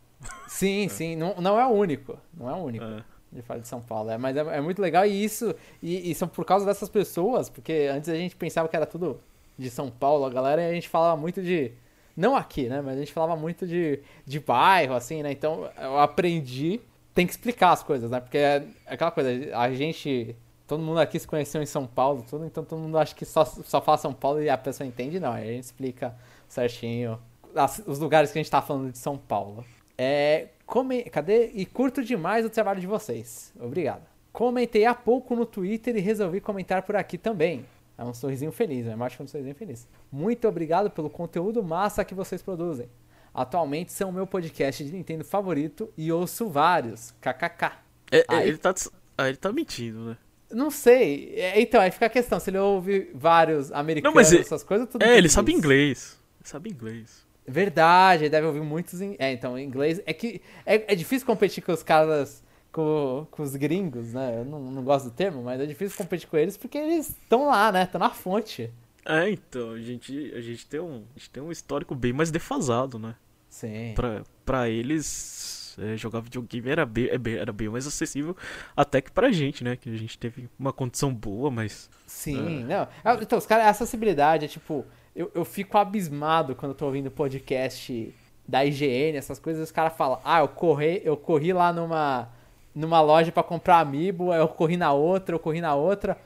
Sim, sim, não, não é o único. Não é o único.
É.
de fora de São Paulo. É, mas é, é muito legal e isso, e, e são por causa dessas pessoas, porque antes a gente pensava que era tudo de São Paulo, a galera, e a gente falava muito de. Não aqui, né? Mas a gente falava muito de, de bairro, assim, né? Então eu aprendi. Tem que explicar as coisas, né? Porque é aquela coisa, a gente. Todo mundo aqui se conheceu em São Paulo, tudo, então todo mundo acha que só, só fala São Paulo e a pessoa entende, não. Aí a gente explica certinho as- os lugares que a gente tá falando de São Paulo. É. Come... Cadê? E curto demais o trabalho de vocês. Obrigado. Comentei há pouco no Twitter e resolvi comentar por aqui também. É um sorrisinho feliz, é mais que um sorrisinho feliz. Muito obrigado pelo conteúdo massa que vocês produzem. Atualmente são o meu podcast de Nintendo favorito e ouço vários. KKK.
É, é,
Aí-
ele, tá, ah, ele tá mentindo, né?
Não sei. É, então, aí fica a questão. Se ele ouve vários americanos,
Não, mas ele-
essas coisas, tudo
É, ele sabe inglês. Ele sabe inglês.
Verdade, deve ouvir muitos em. É, então, em inglês. É que é, é difícil competir com os caras. Com, com os gringos, né? Eu não, não gosto do termo, mas é difícil competir com eles porque eles estão lá, né? Estão na fonte.
É, então, a gente, a gente, tem, um, a gente tem um histórico bem mais defasado, né?
Sim.
Pra, pra eles, é, jogar videogame era bem, é era bem mais acessível até que pra gente, né? Que a gente teve uma condição boa, mas...
Sim, não. Ah, Então, os caras, a acessibilidade é tipo. Eu, eu fico abismado quando eu tô ouvindo podcast da IGN, essas coisas, os caras falam, ah, eu corri, eu corri lá numa, numa loja pra comprar amiibo, eu corri na outra, eu corri na outra.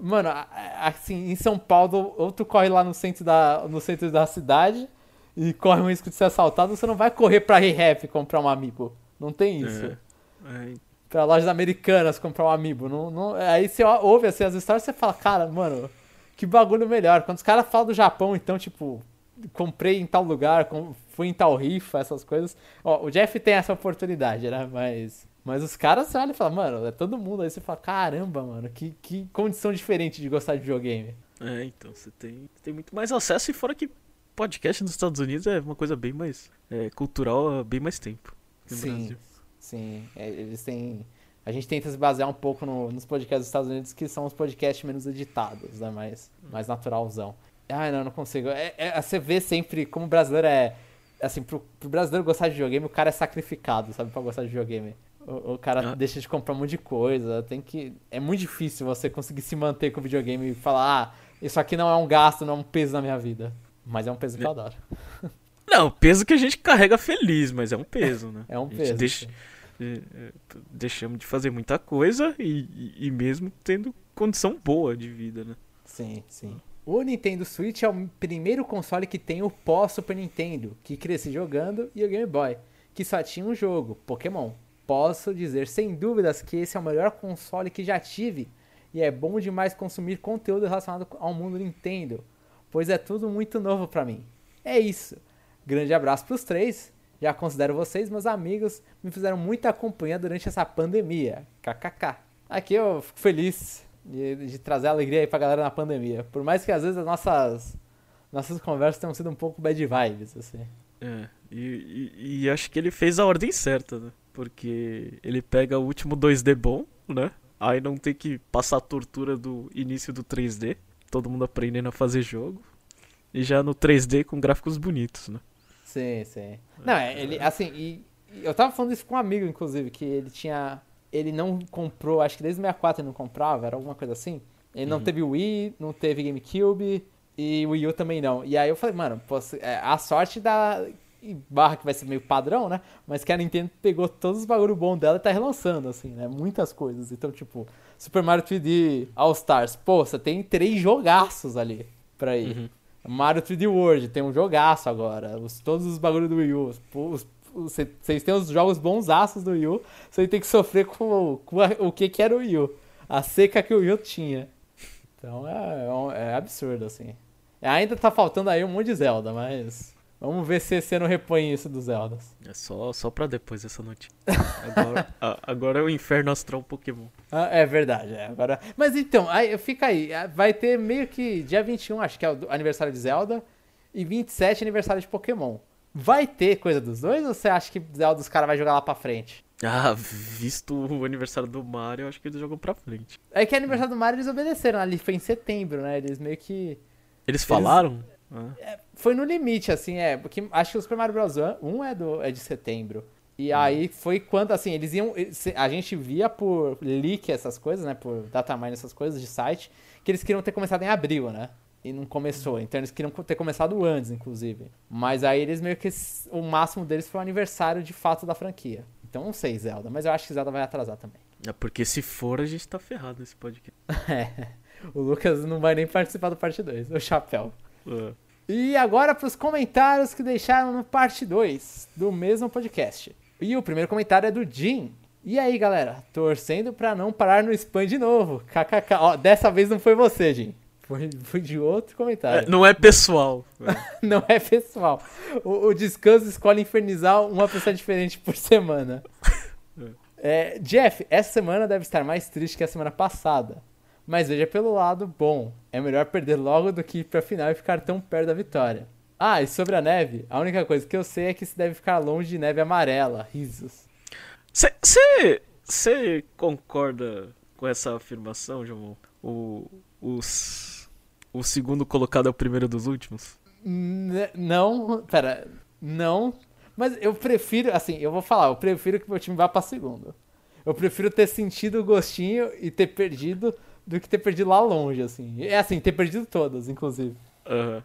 Mano, assim, em São Paulo, ou tu corre lá no centro da, no centro da cidade e corre um risco de ser assaltado, você não vai correr pra ReHap comprar um amiibo. Não tem isso
É, é,
pra lojas americanas comprar um amiibo. Não, não, aí você ouve assim, as histórias e você fala, cara, mano, que bagulho melhor. Quando os caras falam do Japão, então, tipo, comprei em tal lugar, fui em tal rifa, essas coisas. Ó, o Jeff tem essa oportunidade, né? Mas. Mas os caras olham e falam, mano, é todo mundo. Aí você fala, caramba, mano, que, que condição diferente de gostar de videogame.
é, então, você tem, tem muito mais acesso e fora que podcast nos Estados Unidos é uma coisa bem mais é, cultural há bem mais tempo. que no
Sim,
Brasil.
sim. É, eles têm. A gente tenta se basear um pouco no- nos podcasts dos Estados Unidos, que são os podcasts menos editados, né? Mais, mais naturalzão. Ai, não, não consigo. É, é- você vê sempre como o brasileiro é. Assim, pro, pro brasileiro gostar de videogame, o cara é sacrificado, sabe? Pra gostar de videogame. O, o cara
Ah.
deixa de comprar um monte de coisa. Tem que. É muito difícil você conseguir se manter com o videogame e falar, ah, isso aqui não é um gasto, não é um peso na minha vida. Mas é um peso que eu adoro.
Não, peso que a gente carrega feliz, mas é um peso, né?
É um
A gente
peso.
deixa- é, é, deixamos de fazer muita coisa e, e- mesmo tendo condição boa de vida, né?
Sim, sim. O Nintendo Switch é o primeiro console que tem o pós-Super Nintendo, que cresci jogando, e o Game Boy, que só tinha um jogo, Pokémon. Posso dizer sem dúvidas que esse é o melhor console que já tive, e é bom demais consumir conteúdo relacionado ao mundo Nintendo, pois é tudo muito novo pra mim. É isso. Grande abraço pros três. Já considero vocês meus amigos, me fizeram muita companhia durante essa pandemia. KKK. Aqui eu fico feliz de, de trazer alegria aí pra galera na pandemia. Por mais que às vezes as nossas, nossas conversas tenham sido um pouco bad vibes, assim.
É, e, e- e acho que ele fez a ordem certa, né? Porque ele pega o último 2D bom, né? Aí não tem que passar a tortura do início do 3D. Todo mundo aprendendo a fazer jogo. E já no 3D com gráficos bonitos, né?
Sim, sim. Não, é, ele, assim, e, e eu tava falando isso com um amigo, inclusive, que ele tinha. Ele não comprou, acho que desde o 64 ele não comprava, era alguma coisa assim. Ele não teve Wii, não teve GameCube e Wii U também não. E aí eu falei, mano, se- é, a sorte da. Barra que vai ser meio padrão, né? Mas que a Nintendo pegou todos os bagulho bom dela e tá relançando, assim, né? Muitas coisas. Então, tipo, Super Mario 3D All Stars, pô, você tem três jogaços ali pra ir.
Uhum.
Mario 3D World, tem um jogaço agora. Os, todos os bagulhos do Wii U. Vocês têm os jogos bonsaços do Wii U, você tem que sofrer com, o- com a- o que, que era o Wii U. A seca que o Wii U tinha. Então é, é é absurdo, assim. Ainda tá faltando aí um monte de Zelda, mas. Vamos ver se esse ano repõe isso dos Zeldas.
É só, só pra depois essa notícia. Agora, <laughs> a- agora é o inferno astral Pokémon.
Ah, é verdade, é. Agora... Mas então, aí, fica aí. ah, Vai ter meio que dia 21, acho que é o aniversário de Zelda, e 27 aniversário de Pokémon. Vai ter coisa dos dois ou você acha que Zelda os caras vai jogar lá pra frente?
Ah, visto o aniversário do Mario, eu acho que eles jogam pra frente.
É que aniversário do Mario eles obedeceram, ali foi em setembro, né? Eles meio que.
Eles falaram? Ah,
Foi no limite, assim, é. Porque acho que o Super Mario Bros. 1 é, do, é de setembro.
Hum.
E aí foi quando, assim, eles iam. A gente via por leak essas coisas, né? Por datamine essas coisas de site, que eles queriam ter começado em abril, né? E não começou. Então eles queriam ter começado antes, inclusive. Mas aí eles meio que. O máximo deles foi o aniversário de fato da franquia. Então não sei, Zelda. Mas eu acho que Zelda vai atrasar também.
é porque se for, a gente tá ferrado nesse podcast. <laughs>
É. O Lucas não vai nem participar do parte 2, o chapéu.
Ah,
E agora para os comentários que deixaram no parte 2 do mesmo podcast. E o primeiro comentário é do Jim. E aí, galera? Torcendo pra não parar no spam de novo. KKK. Ó, dessa vez não foi você, Jim. Foi, foi de outro
é,
comentário.
não é pessoal. <laughs>
Não é pessoal. O, o Descanso escolhe infernizar uma pessoa diferente por semana. <laughs> É, Jeff, essa semana deve estar mais triste que a semana passada. Mas veja pelo lado bom. É melhor perder logo do que ir pra final e ficar tão perto da vitória. Ah, e sobre a neve, a única coisa que eu sei é que se deve ficar longe de neve amarela. Risos.
Você concorda com essa afirmação, João? O, os, o segundo colocado é o primeiro dos últimos?
N- não, pera, não. Mas eu prefiro, assim, eu vou falar, eu prefiro que meu time vá pra segundo. Eu prefiro ter sentido o gostinho e ter perdido do que ter perdido lá longe, assim. É assim, ter perdido todas, inclusive.
Aham.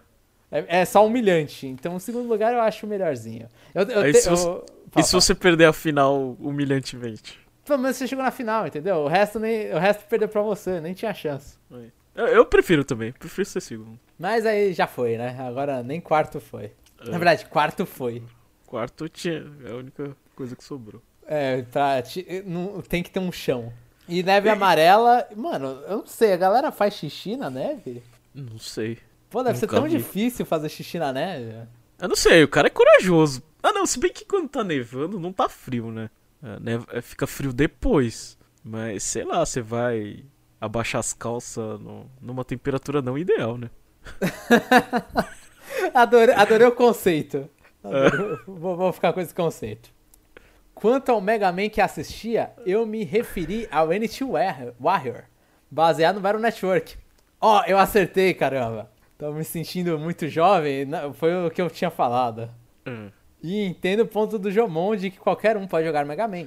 É, é só humilhante. Então, o segundo lugar eu acho melhorzinho. Eu, eu
Aí
te-
se
eu-
você-
fala,
E se você perder a final humilhantemente?
Pelo menos você chegou na final, entendeu? O resto, nem, o resto perdeu pra você, nem tinha chance.
Eu, eu prefiro também, prefiro ser segundo.
Mas aí já foi, né? Agora nem quarto foi.
É.
Na verdade, quarto foi.
Quarto tinha, é a única coisa que sobrou.
É, pra, ti- não, tem que ter um chão. E neve amarela, mano, eu não sei, a galera faz xixi na neve?
Não sei.
Pô, deve ser
Nunca
tão
vi.
difícil fazer xixi na neve.
Eu não sei, o cara é corajoso. Ah não, se bem que quando tá nevando não tá frio, né? É, neva- é, fica frio depois. Mas sei lá, você vai abaixar as calças no- numa temperatura não ideal, né? <laughs>
Adorei, adorei o conceito. Adorei- vou, vou ficar com esse conceito. Quanto ao Mega Man que assistia, eu me referi ao NT Warrior, baseado no Battle Network. Ó, eu acertei, caramba. Tô me sentindo muito jovem, não, foi o que eu tinha falado.
É.
E entendo o ponto do Jomon de que qualquer um pode jogar Mega Man.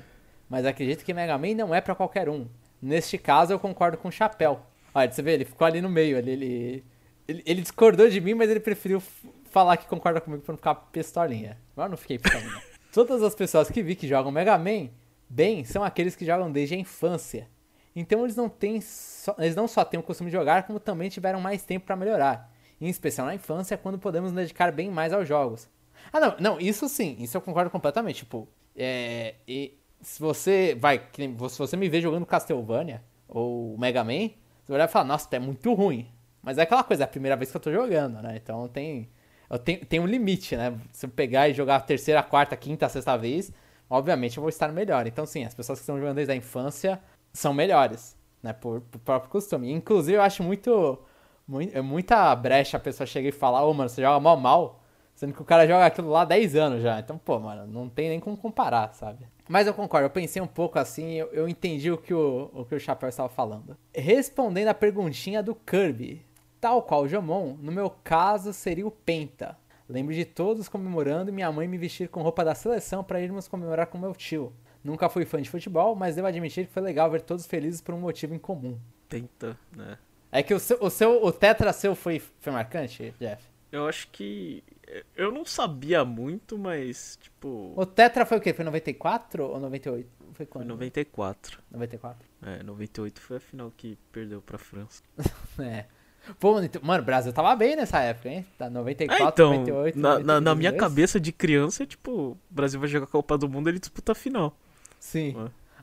Mas acredito que Mega Man não é pra qualquer um. Neste caso, eu concordo com o Chapéu. Olha, você vê, ele ficou ali no meio. Ele, ele, ele, ele discordou de mim, mas ele preferiu falar que concorda comigo pra não ficar pistolinha. Mas eu não fiquei pistolinha. Todas as pessoas que vi que jogam Mega Man bem são aqueles que jogam desde a infância. Então eles não têm só, eles não só têm o costume de jogar, como também tiveram mais tempo pra melhorar. Em especial na infância, quando podemos dedicar bem mais aos jogos. Ah, não, não, isso sim, isso eu concordo completamente. Tipo, é. E se você vai. Se você me vê jogando Castlevania ou Mega Man, você vai falar, nossa, é muito ruim. Mas é aquela coisa, é a primeira vez que eu tô jogando, né? Então tem. Tenho, tem um limite, né? Se eu pegar e jogar a terceira, quarta, quinta, sexta vez, obviamente eu vou estar melhor. Então, sim, as pessoas que estão jogando desde a infância são melhores, né? Por, por próprio costume. Inclusive, eu acho muito. mui- é muita brecha a pessoa chega e falar, ô, mano, você joga mal mal. Sendo que o cara joga aquilo lá há 10 anos já. Então, pô, mano, não tem nem como comparar, sabe? Mas eu concordo, eu pensei um pouco assim, eu, eu entendi o que o, o que o Chapéu estava falando. Respondendo a perguntinha do Kirby. Tal qual o Jomon, no meu caso seria o Penta. Lembro de todos comemorando e minha mãe me vestir com roupa da seleção para irmos comemorar com meu tio. Nunca fui fã de futebol, mas devo admitir que foi legal ver todos felizes por um motivo em comum.
Tenta, né?
É que o seu, o, seu, o tetra seu foi, foi marcante, Jeff?
Eu acho que. Eu não sabia muito, mas, tipo.
O tetra foi o quê? Foi 94 ou 98? Foi
Foi
quando?
94.
94.
É, 98 foi a final que perdeu pra França. <laughs>
É. Pô, então- mano, o Brasil tava bem nessa época, hein? Tá 94,
É, então,
98,
na, na,
98,
na minha
2002.
cabeça de criança, é tipo, o Brasil vai jogar a Copa do Mundo, ele disputa a final.
Sim.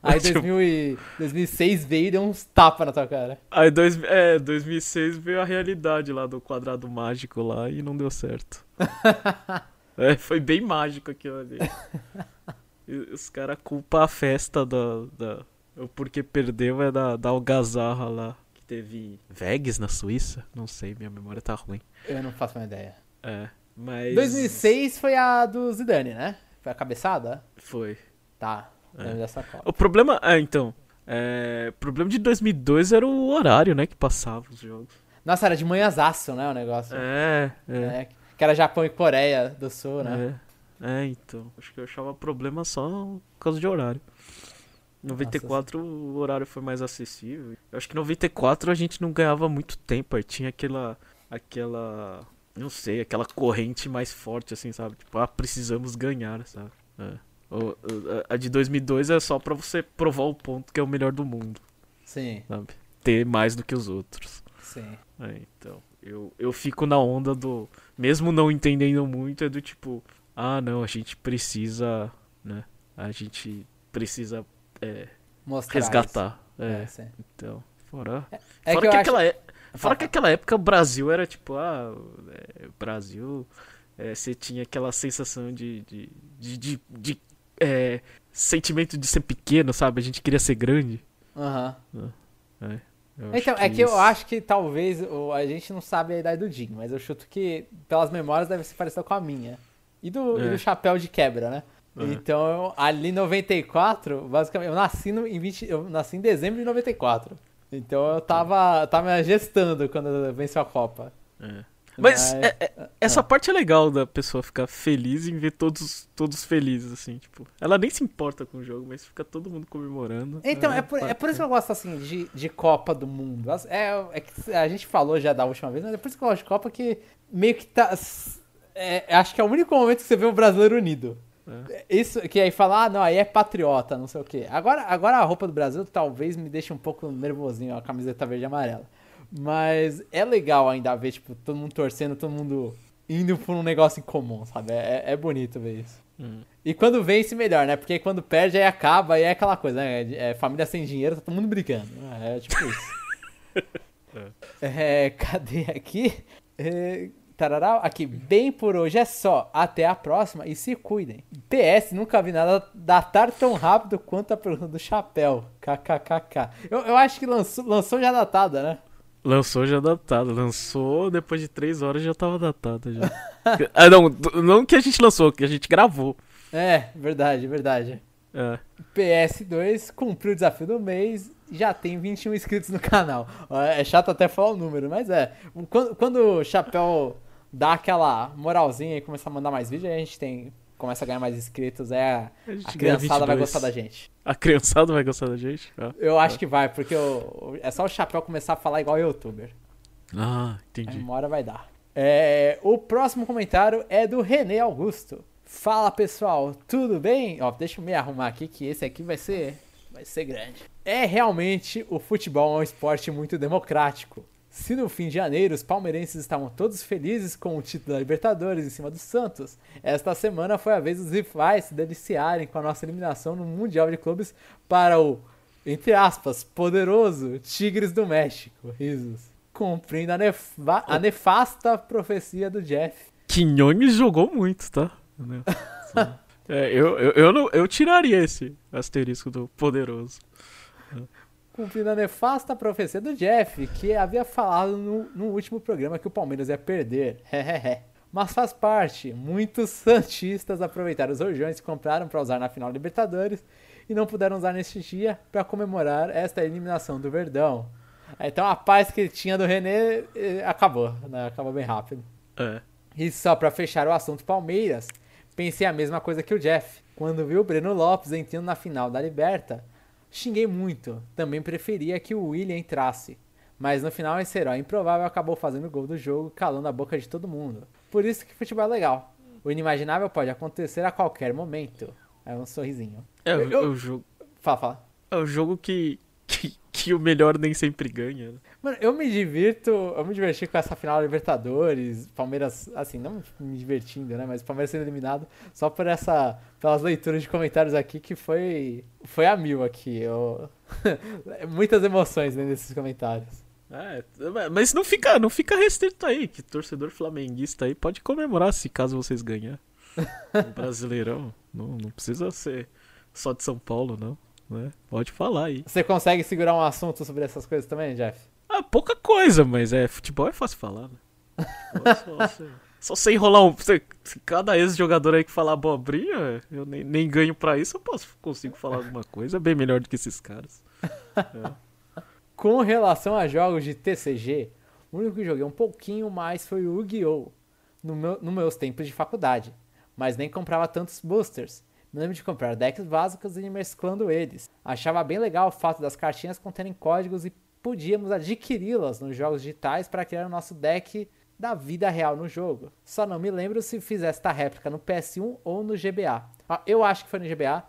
Aí <laughs>
Tipo-
2000 e 2006 veio e deu uns tapas na tua cara.
Aí, dois, é, 2006 veio a realidade lá do quadrado mágico lá e não deu certo. <laughs> É, foi bem mágico aquilo ali. <laughs> Os caras culpam a festa da, da. O porquê perdeu é da, da algazarra lá. Teve Vegas na Suíça? Não sei, minha memória tá ruim.
Eu não faço uma ideia.
É. Mas.
2006 foi a do Zidane, né? Foi a cabeçada?
Foi.
Tá.
É.
Dessa Copa.
O problema. É, então. É, o problema de 2002 era o horário, né? Que passava os jogos.
Nossa, era de manhãzaço, né? O negócio.
É, é.
É, que era Japão e Coreia do Sul, né?
É, é, então. Acho que eu achava problema só por causa de horário. 94 o horário foi mais acessível. Eu acho que 94 a gente não ganhava muito tempo. Aí tinha aquela. aquela. Não sei, aquela corrente mais forte, assim, sabe? Tipo, ah, precisamos ganhar, sabe? É. O- o- a de 2002 é só pra você provar o ponto que é o melhor do mundo,
Sim,
sabe? Ter mais do que os outros.
sim.
É, então, eu, eu fico na onda do. Mesmo não entendendo muito, é do tipo, ah, não, a gente precisa, né? A gente precisa é,
Mostrar
resgatar.
isso.
É,
É,
então, fora.
É
fora
que eu
que,
acho...
aquela, é- fora que aquela época o Brasil era tipo, ah, é, Brasil. é, você tinha aquela sensação de. de, de, de- de, é, sentimento de ser pequeno, sabe? A gente queria ser grande.
Aham.
É, eu
Então,
acho
é que eu
isso-
acho que talvez o- a gente não sabe a idade do Jim, mas eu chuto que pelas memórias deve ser parecida com a minha. E do, e
É.
do chapéu de quebra, né?
É.
Então, eu- ali em 94, basicamente, eu nasci, no, em 20, eu nasci em dezembro de 94. Então eu tava, tava gestando quando venceu a Copa.
É. Mas
Mas-
é- é- essa parte é legal da pessoa ficar feliz em ver todos, todos felizes, assim, tipo. Ela nem se importa com o jogo, mas fica todo mundo comemorando.
Então, é por, é por isso que eu gosto, assim, de, de Copa do Mundo. É, é que a gente falou já da última vez, mas é por isso que eu gosto de Copa, que meio que tá... é, acho que é o único momento que você vê o brasileiro unido. Isso, que aí fala, ah, não, aí é patriota, não sei o quê. Agora, agora a roupa do Brasil talvez me deixe um pouco nervosinho, a camiseta verde e amarela. Mas é legal ainda ver, tipo, todo mundo torcendo, todo mundo indo por um negócio em comum, sabe? É, é bonito ver isso.
Hum.
E quando vence, melhor, né? Porque quando perde, aí acaba, aí é aquela coisa, né? É família sem dinheiro, tá todo mundo brigando. É tipo isso. <laughs> é, cadê aqui? É, tarará, aqui, bem por hoje é só. Até a próxima e se cuidem. PS, nunca vi nada datar tão rápido quanto a pergunta do chapéu. KKKK. Eu, eu acho que lançou, lançou já datada, né?
Lançou já datado. Lançou depois de três horas já tava datada já. <laughs> ah, não, não que a gente lançou, que a gente gravou.
É, verdade, verdade.
É.
PS2 cumpriu o desafio do mês já tem 21 inscritos no canal. Ó, É chato até falar o número, mas é. Quando, quando o Chapéu dá aquela moralzinha e começa a mandar mais vídeo, aí a gente tem, começa a ganhar mais inscritos, é a,
A
criançada vai
22.
gostar da gente.
A criançada vai gostar da gente? Ah,
Eu acho que vai, porque o- é só o Chapéu começar a falar igual youtuber.
ah
Aí
entendi.
uma hora vai dar. É, o próximo comentário é do René Augusto. Fala pessoal, tudo bem? Ó, deixa eu me arrumar aqui que esse aqui vai ser vai ser grande. É realmente o futebol é um esporte muito democrático. Se no fim de janeiro os palmeirenses estavam todos felizes com o título da Libertadores em cima do Santos, esta semana foi a vez dos rivais se deliciarem com a nossa eliminação no Mundial de Clubes para o, entre aspas, poderoso Tigres do México. Risos. Cumprindo a, a nefasta profecia do Jeff.
Quinhones jogou muito, tá? Né? <laughs> É, eu, eu, eu, não, eu tiraria esse asterisco do poderoso.
Cumprindo a nefasta profecia do Jeff, que havia falado no, no último programa que o Palmeiras ia perder. <laughs> Mas faz parte. Muitos <laughs> Santistas aproveitaram os rojões que compraram para usar na final da Libertadores e não puderam usar neste dia para comemorar esta eliminação do Verdão. Então a paz que tinha do René eh, acabou, né? Acabou bem rápido.
É.
E só pra fechar o assunto Palmeiras, pensei a mesma coisa que o Jeff. Quando vi o Breno Lopes entrando na final da Liberta, xinguei muito. Também preferia que o William entrasse. Mas no final esse herói improvável acabou fazendo o gol do jogo, calando a boca de todo mundo. Por isso que futebol é legal. O inimaginável pode acontecer a qualquer momento. É um sorrisinho.
É, o-
Eu-
o jogo,
Fala, fala.
é o jogo que, que, que o melhor nem sempre ganha.
Mano, eu me divirto, eu me diverti com essa final da Libertadores, Palmeiras, assim, não me divertindo, né, mas Palmeiras sendo eliminado, só por essa, pelas leituras de comentários aqui, que foi, foi a mil aqui, eu... <laughs> muitas emoções né, nesses comentários.
É, mas não fica, não fica restrito aí, que torcedor flamenguista aí pode comemorar se caso vocês ganhar. O <laughs> Brasileirão. Não, não precisa ser só de São Paulo, não. Né? Pode falar aí.
Você consegue segurar um assunto sobre essas coisas também, Jeff?
Ah, pouca coisa, mas é futebol é fácil falar, né? Só, <laughs> só, só você enrolar um. Cada ex-jogador aí que falar abobrinha, eu nem, nem ganho pra isso, eu posso consigo falar alguma coisa. É bem melhor do que esses caras. É. <laughs>
Com relação a jogos de TCG, o único que joguei um pouquinho mais foi o Yu-Gi-Oh! No meu, nos meus tempos de faculdade, mas nem comprava tantos boosters. Me lembro de comprar decks básicos e ir mesclando eles. Achava bem legal o fato das cartinhas conterem códigos e podíamos adquiri-las nos jogos digitais para criar o nosso deck da vida real no jogo. Só não me lembro se fiz esta réplica no PS1 ou no GBA. Ah, eu acho que foi no GBA,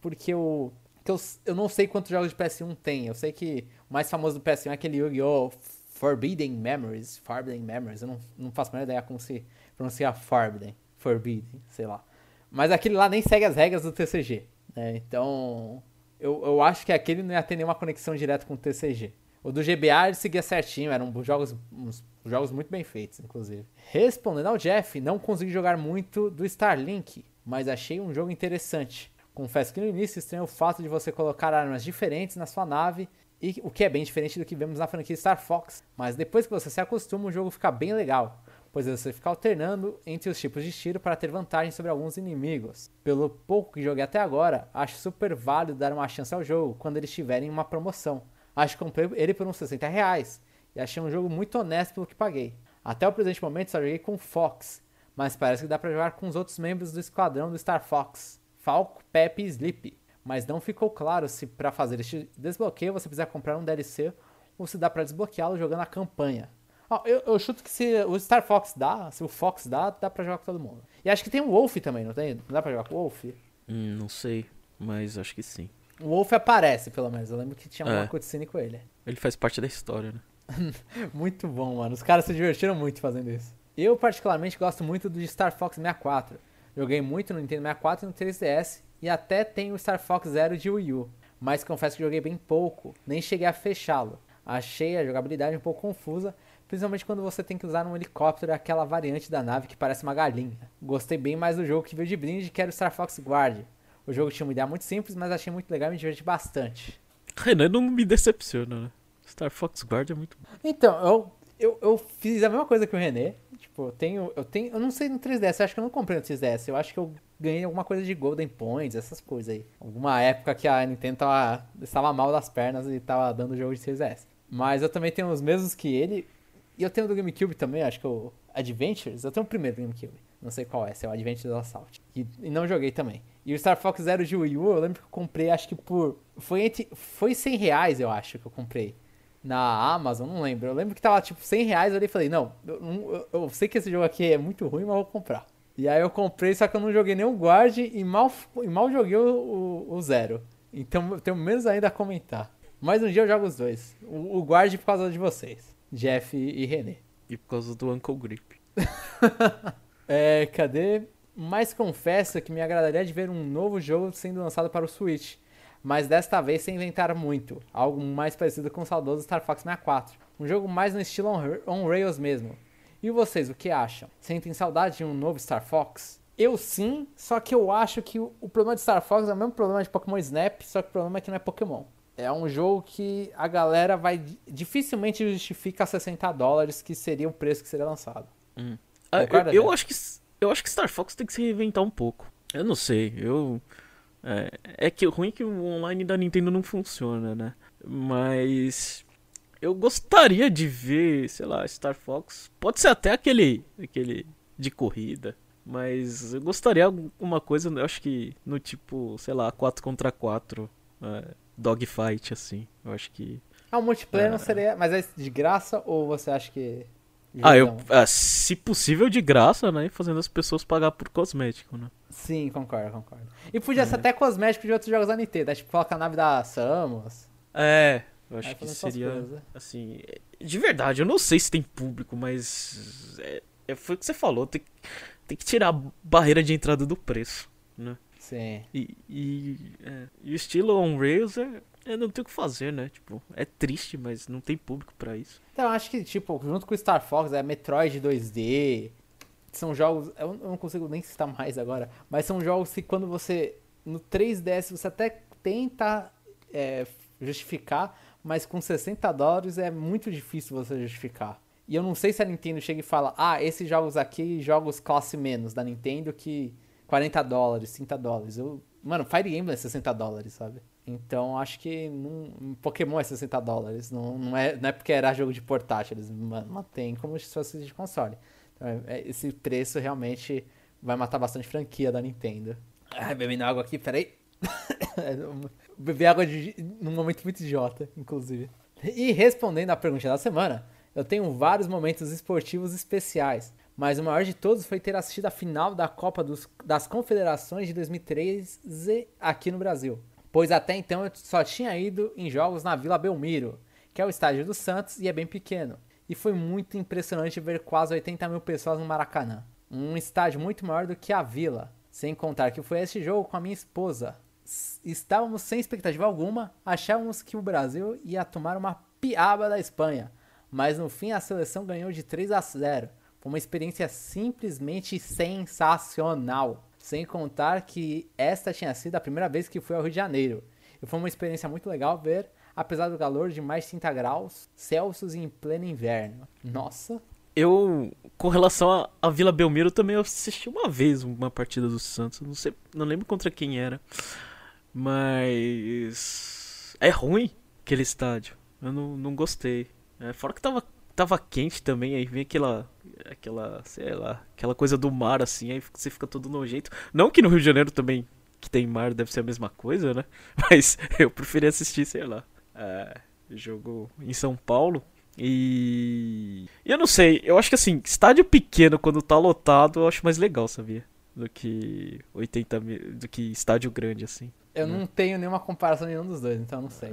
porque eu, eu, eu não sei quantos jogos de PS1 tem. Eu sei que o mais famoso do PS1 é aquele Yu-Gi-Oh! Forbidden Memories. Forbidden Memories. Eu não, não faço a menor ideia como se pronuncia Forbidden. Forbidden, sei lá. Mas aquele lá nem segue as regras do TCG. Né? Então, eu, eu acho que aquele não ia ter nenhuma conexão direta com o TCG. O do GBA ele seguia certinho, eram jogos, uns jogos muito bem feitos, inclusive. Respondendo ao Jeff, não consegui jogar muito do Starlink, mas achei um jogo interessante. Confesso que no início estranho o fato de você colocar armas diferentes na sua nave, e o que é bem diferente do que vemos na franquia Star Fox. Mas depois que você se acostuma, o jogo fica bem legal, pois você fica alternando entre os tipos de tiro para ter vantagem sobre alguns inimigos. Pelo pouco que joguei até agora, acho super válido dar uma chance ao jogo quando eles estiverem em uma promoção Acho que comprei ele por uns 60 reais e achei um jogo muito honesto pelo que paguei. Até o presente momento só joguei com Fox, mas parece que dá para jogar com os outros membros do esquadrão do Star Fox, Falco, Pepe e Sleep. Mas não ficou claro se para fazer este desbloqueio você precisa comprar um DLC ou se dá para desbloqueá-lo jogando a campanha. Eu, eu, chuto que se o Star Fox dá, se o Fox dá, dá pra jogar com todo mundo. E acho que tem o Wolf também, não tem? Não dá pra jogar com o Wolf?
Hum, não sei, mas acho que sim.
O Wolf aparece, pelo menos. Eu lembro que tinha uma é. cutscene com ele.
Ele faz parte da história, né? <laughs>
muito bom, mano. Os caras se divertiram muito fazendo isso. Eu, particularmente, gosto muito do Star Fox 64. Joguei muito no Nintendo 64 e no 3DS. E até tenho o Star Fox Zero de Wii U. Mas confesso que joguei bem pouco. Nem cheguei a fechá-lo. Achei a jogabilidade um pouco confusa. Principalmente quando você tem que usar um helicóptero aquela variante da nave que parece uma galinha. Gostei bem mais do jogo que veio de brinde, que era o Star Fox Guard. O jogo tinha uma ideia muito simples, mas achei muito legal e me diverti bastante.
Renan não me decepciona, né? Star Fox Guard é muito bom.
Então, eu, eu, eu fiz a mesma coisa que o René. Tipo, eu tenho, eu tenho. Eu não sei no 3DS, eu acho que eu não comprei no 3DS. Eu acho que eu ganhei alguma coisa de Golden Points, essas coisas aí. Alguma época que a Nintendo tava, estava mal das pernas e tava dando jogo de 3DS. Mas eu também tenho os mesmos que ele. E eu tenho do GameCube também, acho que o Adventures. Eu tenho o primeiro do GameCube. Não sei qual é, se é o Adventures Assault. E, e não joguei também. E o Star Fox Zero de Wii U, eu lembro que eu comprei, acho que por. Foi, entre, foi 100 reais, eu acho, que eu comprei. Na Amazon, não lembro. Eu lembro que tava tipo 100 reais. Eu falei, não, eu, eu, eu, sei que esse jogo aqui é muito ruim, mas eu vou comprar. E aí eu comprei, só que eu não joguei nem o Guard e mal, e mal joguei o, o, o Zero. Então eu tenho menos ainda a comentar. Mas um dia eu jogo os dois. O, o Guard por causa de vocês, Jeff e, e René.
E por causa do Uncle Grip. <laughs>
é, cadê? Mas confesso que me agradaria de ver um novo jogo sendo lançado para o Switch, mas desta vez sem inventar muito, algo mais parecido com o saudoso Star Fox 64, um jogo mais no estilo on, Rails mesmo. E vocês, o que acham? Sentem saudade de um novo Star Fox? Eu sim, só que eu acho que o, problema de Star Fox é o mesmo problema de Pokémon Snap, só que o problema é que não é Pokémon. É um jogo que a galera vai dificilmente justifica 60 dólares, que seria o preço que seria lançado.
Hum. Ah, eu, eu acho que eu acho que Star Fox tem que se reinventar um pouco. Eu não sei, eu. É, é que o ruim é que o online da Nintendo não funciona, né? Mas. Eu gostaria de ver, sei lá, Star Fox. Pode ser até aquele. aquele de corrida. Mas eu gostaria alguma coisa, eu acho que no tipo, sei lá, 4 contra 4 é, dogfight, assim. Eu acho que.
Ah, o multiplayer é... não seria. Mas é de graça ou você acha que
ah, eu, ah, se possível de graça, né? Fazendo as pessoas pagar por cosmético, né?
Sim, concordo, concordo. E podia é. ser até cosmético de outros jogos da Nintendo, né? Tipo, coloca a nave da Samus.
É, eu acho que seria, assim, de verdade, eu não sei se tem público, mas é, é, foi o que você falou, tem, tem que tirar a barreira de entrada do preço, né?
Sim.
E, e, é, e o estilo on rails é, é, não tem o que fazer, né? Tipo, é triste, mas não tem público para isso.
Então, acho que, tipo, junto com Star Fox, é Metroid 2D. são jogos. Eu não consigo nem citar mais agora, mas são jogos que quando você. No 3DS você até tenta é, justificar, mas com 60 dólares é muito difícil você justificar. E eu não sei se a Nintendo chega e fala, ah, esses jogos aqui, jogos classe menos da Nintendo que 40 dólares, 30 dólares. Eu, mano, Fire Emblem é 60 dólares, sabe? Então acho que não, Pokémon é 60 dólares. Não, não, é, não é porque era jogo de portátil, eles mantêm como se fosse de console. Então, é, é, esse preço realmente vai matar bastante franquia da Nintendo. Ai, bebendo água aqui, peraí. <laughs> Beber água de, num momento muito idiota, inclusive. E respondendo à pergunta da semana, eu tenho vários momentos esportivos especiais, mas o maior de todos foi ter assistido a final da Copa dos, das Confederações de 2013 aqui no Brasil. Pois até então eu só tinha ido em jogos na Vila Belmiro, que é o estádio do Santos e é bem pequeno. E foi muito impressionante ver quase 80 mil pessoas no Maracanã. Um estádio muito maior do que a Vila. Sem contar que foi esse jogo com a minha esposa. Estávamos sem expectativa alguma, achávamos que o Brasil ia tomar uma piaba da Espanha mas no fim a seleção ganhou de 3 a 0. Foi uma experiência simplesmente sensacional. Sem contar que esta tinha sido a primeira vez que fui ao Rio de Janeiro. E foi uma experiência muito legal ver, apesar do calor de mais de 30 graus Celsius em pleno inverno. Nossa!
Eu, com relação à Vila Belmiro, também assisti uma vez uma partida do Santos. Não sei, não lembro contra quem era. Mas. É ruim aquele estádio. Eu não, não gostei. É, fora que tava, tava quente também, aí vem aquela. aquela. sei lá, aquela coisa do mar assim, aí você fica todo nojento. Não que no Rio de Janeiro também, que tem mar, deve ser a mesma coisa, né? <laughs> Mas eu preferi assistir, sei lá. É, jogo em São Paulo. E. Eu não sei, eu acho que assim, estádio pequeno quando tá lotado, eu acho mais legal, sabia? Do que 80 mil. do que estádio grande, assim.
Eu não tenho nenhuma comparação nenhum dos dois, então eu não sei.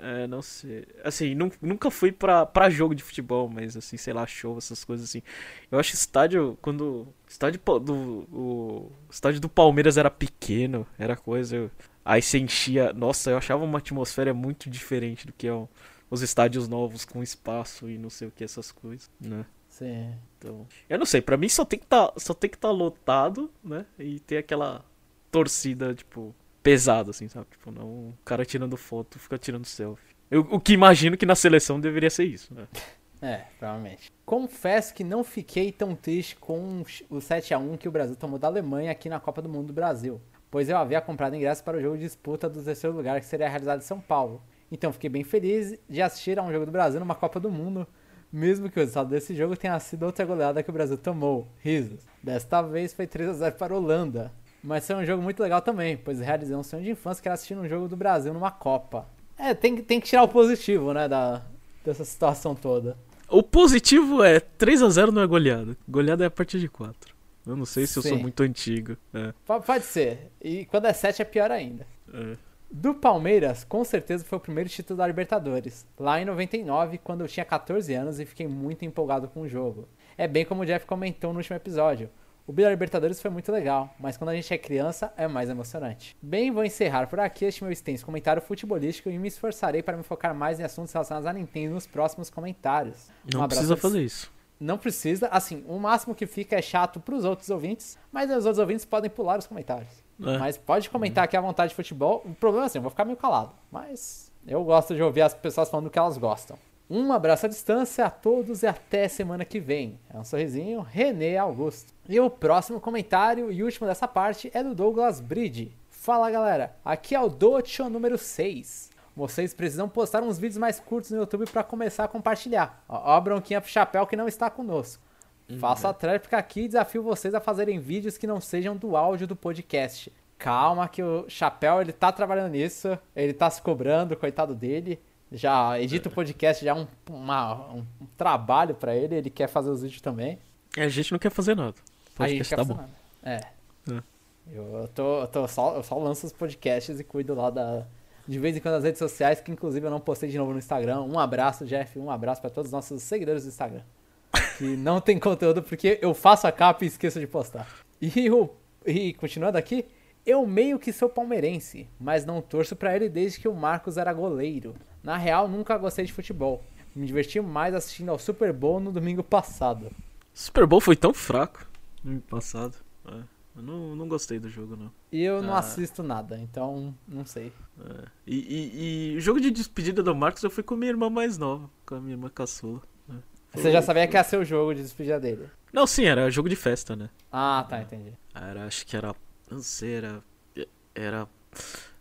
É, não sei. Assim, nunca fui pra, pra jogo de futebol, mas assim, sei lá, show, essas coisas assim. Eu acho estádio, quando. Estádio do. O estádio do Palmeiras era pequeno, era coisa. Eu, aí você enchia. Nossa, eu achava uma atmosfera muito diferente do que é os estádios novos com espaço e não sei o que, essas coisas, né?
Sim.
Então. Eu não sei, pra mim só tem que tá, só tem que estar tá lotado, né? E ter aquela torcida, tipo pesado, assim, sabe? Tipo, não o cara tirando foto, fica tirando selfie. Eu, o que imagino que na seleção deveria ser isso, né? <laughs>
É, provavelmente. Confesso que não fiquei tão triste com o 7 a 1 que o Brasil tomou da Alemanha aqui na Copa do Mundo do Brasil, pois eu havia comprado ingresso para o jogo de disputa do terceiro lugar que seria realizado em São Paulo. Então fiquei bem feliz de assistir a um jogo do Brasil numa Copa do Mundo, mesmo que o resultado desse jogo tenha sido outra goleada que o Brasil tomou. Risos. Desta vez foi 3 a 0 para a Holanda. Mas foi um jogo muito legal também, pois realizei um sonho de infância que era assistir um jogo do Brasil numa Copa. É, tem, tem que tirar o positivo, né, da, dessa situação toda.
O positivo é 3 a 0 não é goleada. Goleada é a partir de 4. Eu não sei se Sim. eu sou muito antigo. É.
Pode ser. E quando é 7 é pior ainda. É. Do Palmeiras, com certeza foi o primeiro título da Libertadores. Lá em 99, quando eu tinha 14 anos e fiquei muito empolgado com o jogo. É bem como o Jeff comentou no último episódio. O Bila Libertadores foi muito legal, mas quando a gente é criança é mais emocionante. Bem, vou encerrar por aqui este meu extenso comentário futebolístico e me esforçarei para me focar mais em assuntos relacionados à Nintendo nos próximos comentários.
Não um precisa fazer isso.
Não precisa, assim, o máximo que fica é chato para os outros ouvintes, mas os outros ouvintes podem pular os comentários. É. Mas pode comentar aqui à vontade de futebol. O problema é assim, eu vou ficar meio calado, mas eu gosto de ouvir as pessoas falando o que elas gostam. Um abraço à distância a todos e até semana que vem. É um sorrisinho, René Augusto. E o próximo comentário e último dessa parte é do Douglas Bridge. Fala galera, aqui é o Docho número 6. Vocês precisam postar uns vídeos mais curtos no YouTube para começar a compartilhar. Ó, ó bronquinha pro chapéu que não está conosco. Uhum. Faço a tréplica aqui e desafio vocês a fazerem vídeos que não sejam do áudio do podcast. Calma que o chapéu ele tá trabalhando nisso, ele tá se cobrando, coitado dele já edita o podcast, já é um, uma, um, trabalho para ele, ele quer fazer os vídeos também.
É, a gente não quer fazer nada.
O podcast tá bom. Nada. É. é. Eu, tô, eu, tô só, eu só lanço os podcasts e cuido lá da. De vez em quando as redes sociais, que inclusive eu não postei de novo no Instagram. Um abraço, Jeff, um abraço para todos os nossos seguidores do Instagram. Que não tem conteúdo porque eu faço a capa e esqueço de postar. E, o, e continuando aqui, eu meio que sou palmeirense, mas não torço para ele desde que o Marcos era goleiro. Na real, nunca gostei de futebol. Me diverti mais assistindo ao Super Bowl no domingo passado.
Super Bowl foi tão fraco. Ano passado. É. Eu não, não gostei do jogo, não.
E eu não
Ah.
assisto nada, então não sei.
É. E, e, e o jogo de despedida do Marcos eu fui com minha irmã mais nova, com a minha irmã caçula.
Você já sabia que ia ser o jogo de despedida dele.
Não, sim, era jogo de festa, né?
Ah, tá, entendi.
Era, acho que era. Não sei, era. Era.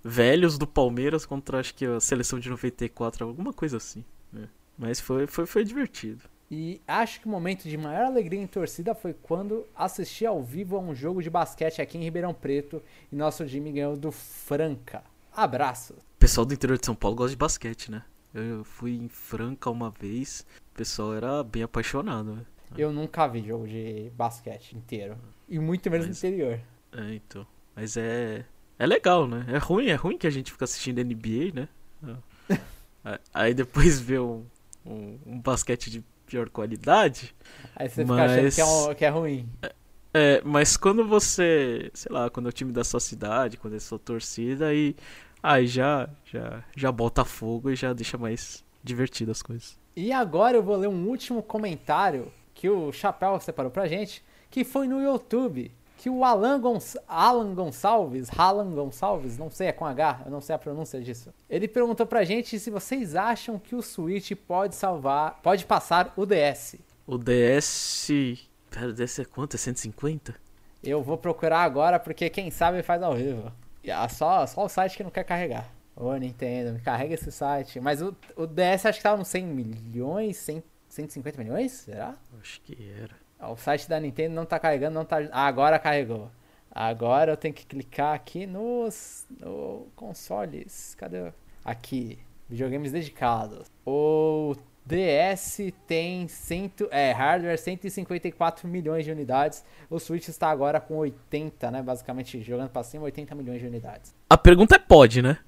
Velhos do Palmeiras contra acho que a seleção de 94, alguma coisa assim. né? Mas foi, foi, foi divertido.
E acho que o momento de maior alegria em torcida foi quando assisti ao vivo a um jogo de basquete aqui em Ribeirão Preto e nosso time ganhou do Franca. Abraço.
O pessoal do interior de São Paulo gosta de basquete, né? Eu fui em Franca uma vez, o pessoal era bem apaixonado, né?
Eu nunca vi jogo de basquete inteiro. E muito menos
Mas-
no interior.
É, então. Mas é. É legal, né? É ruim, é ruim que a gente fica assistindo NBA, né? <laughs> É. Aí depois vê um, um, um basquete de pior qualidade.
Aí você fica achando
Mas-
que é, um- que é ruim.
É, mas quando você, sei lá, quando é o time da sua cidade, quando é sua torcida, aí, aí já, já, já bota fogo e já deixa mais divertido as coisas.
E agora eu vou ler um último comentário que o Chapéu separou pra gente, que foi no YouTube. Que o Alan, Gonç Alan Gonçalves, Alan Gonçalves, não sei, é com H, eu não sei a pronúncia disso. Ele perguntou pra gente se vocês acham que o Switch pode salvar, pode passar o DS.
O DS. Pera, o DS é quanto? É 150?
Eu vou procurar agora porque quem sabe faz ao vivo. Só, só o site que não quer carregar. Ô Nintendo, me carrega esse site. Mas o, o DS acho que tava nos 100 milhões, 100, 150 milhões? Será?
Acho que era.
Ah, O site da Nintendo não tá carregando, não tá. Ah, agora carregou. Agora eu tenho que clicar aqui nos no consoles. Cadê? Aqui, videogames dedicados. O DS tem cento, é, hardware 154 milhões de unidades. O Switch está agora com 80, né? Basicamente jogando pra cima 80 milhões de unidades.
A pergunta é pode, né?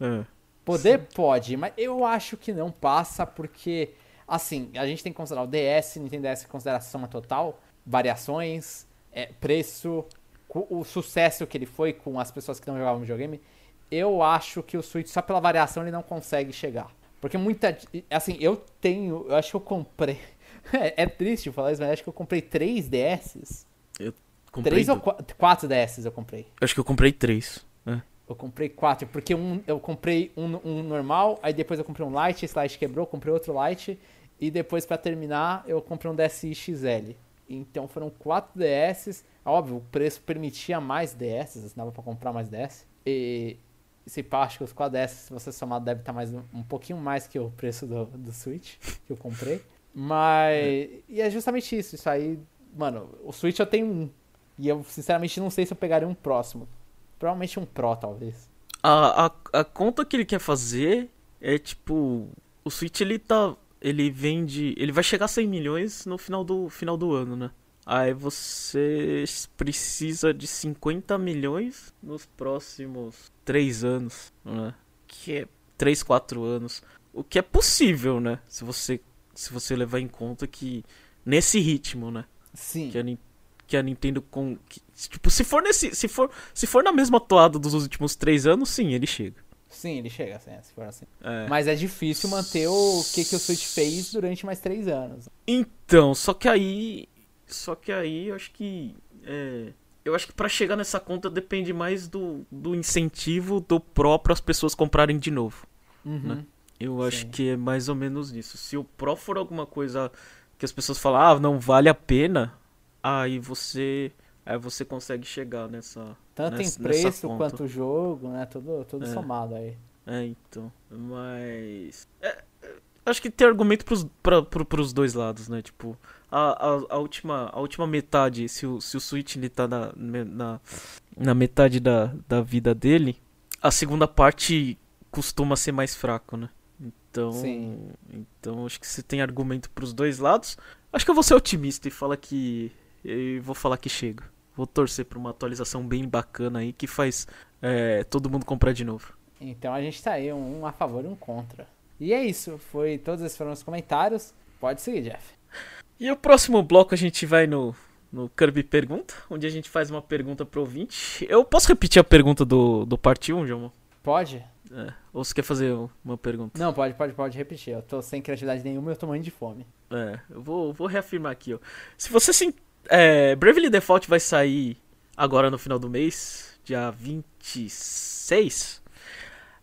É.
Poder pode, mas eu acho que não passa porque, assim, a gente tem que considerar o DS, Nintendo DS consideração soma total, variações, é, preço, o sucesso que ele foi com as pessoas que não jogavam videogame. Eu acho que o Switch, só pela variação, ele não consegue chegar. Porque muita. Assim, eu tenho. Eu acho que eu comprei. <laughs> É, é triste falar isso, mas acho que eu comprei 3 DS.
Comprei
3 ou
do-
4 DS eu comprei.
Acho que eu comprei três. né?
Eu comprei quatro, porque um, eu comprei um, um normal, aí depois eu comprei um Lite, esse Lite quebrou, comprei outro Lite, e depois pra terminar eu comprei um DSi XL. Então foram quatro DS, óbvio, o preço permitia mais DS, dava pra comprar mais DS. E esse pá, acho que os 4 DS, se você somar, deve estar mais um, pouquinho mais que o preço do, do Switch que eu comprei. Mas. E é justamente isso, isso aí. Mano, o Switch eu tenho um. E eu sinceramente não sei se eu pegaria um próximo. Provavelmente um Pro, talvez.
A, a, a conta que ele quer fazer é tipo. O Switch ele tá. Ele vende. Ele vai chegar a 100 milhões no final do, final do ano, né? Aí você precisa de 50 milhões nos próximos 3 anos, né? Que é 3, 4 anos. O que é possível, né? Se você, se você levar em conta que nesse ritmo, né?
Sim.
que a, que a Nintendo com que- tipo se for nesse se for se for na mesma toada dos últimos três anos sim ele chega
Sim, ele chega assim, se for assim.
É.
Mas é difícil manter o que, que o Switch fez durante mais três anos.
então só que aí só que aí eu acho que é, eu acho que pra chegar nessa conta depende mais do, do incentivo do próprio as pessoas comprarem de novo
Uhum.
eu acho
Sim.
que é mais ou menos isso se o Pro for alguma coisa que as pessoas falam ah não vale a pena aí você aí você consegue chegar nessa
Tanto
nessa-
em preço quanto o jogo, né? Tudo, tudo
É.
somado aí.
É, então. Mas. é, acho que tem argumento pros, pra, pro, pros dois lados, né? Tipo, a, a, a última, a última metade, se o, se o Switch ele tá na, na, na metade da, da vida dele, a segunda parte costuma ser mais fraco, né? Então.
Sim.
Então acho que você tem argumento pros dois lados. Acho que eu vou ser otimista e falar que. E vou falar que chega. Vou torcer pra uma atualização bem bacana aí que faz é, todo mundo comprar de novo.
Então a gente tá aí, um a favor e um contra. E é isso, foi todos esses foram os comentários. Pode seguir, Jeff.
E o próximo bloco a gente vai no, no Kirby Pergunta, onde a gente faz uma pergunta pro ouvinte. Eu posso repetir a pergunta do, do parte 1, João?
Pode?
É, ou você quer fazer uma pergunta?
Não, pode, pode, pode repetir. Eu tô sem criatividade nenhuma e eu tô morrendo de fome.
É, eu vou, vou reafirmar aqui, ó. Se você se. é, Bravely Default vai sair agora no final do mês, dia 26.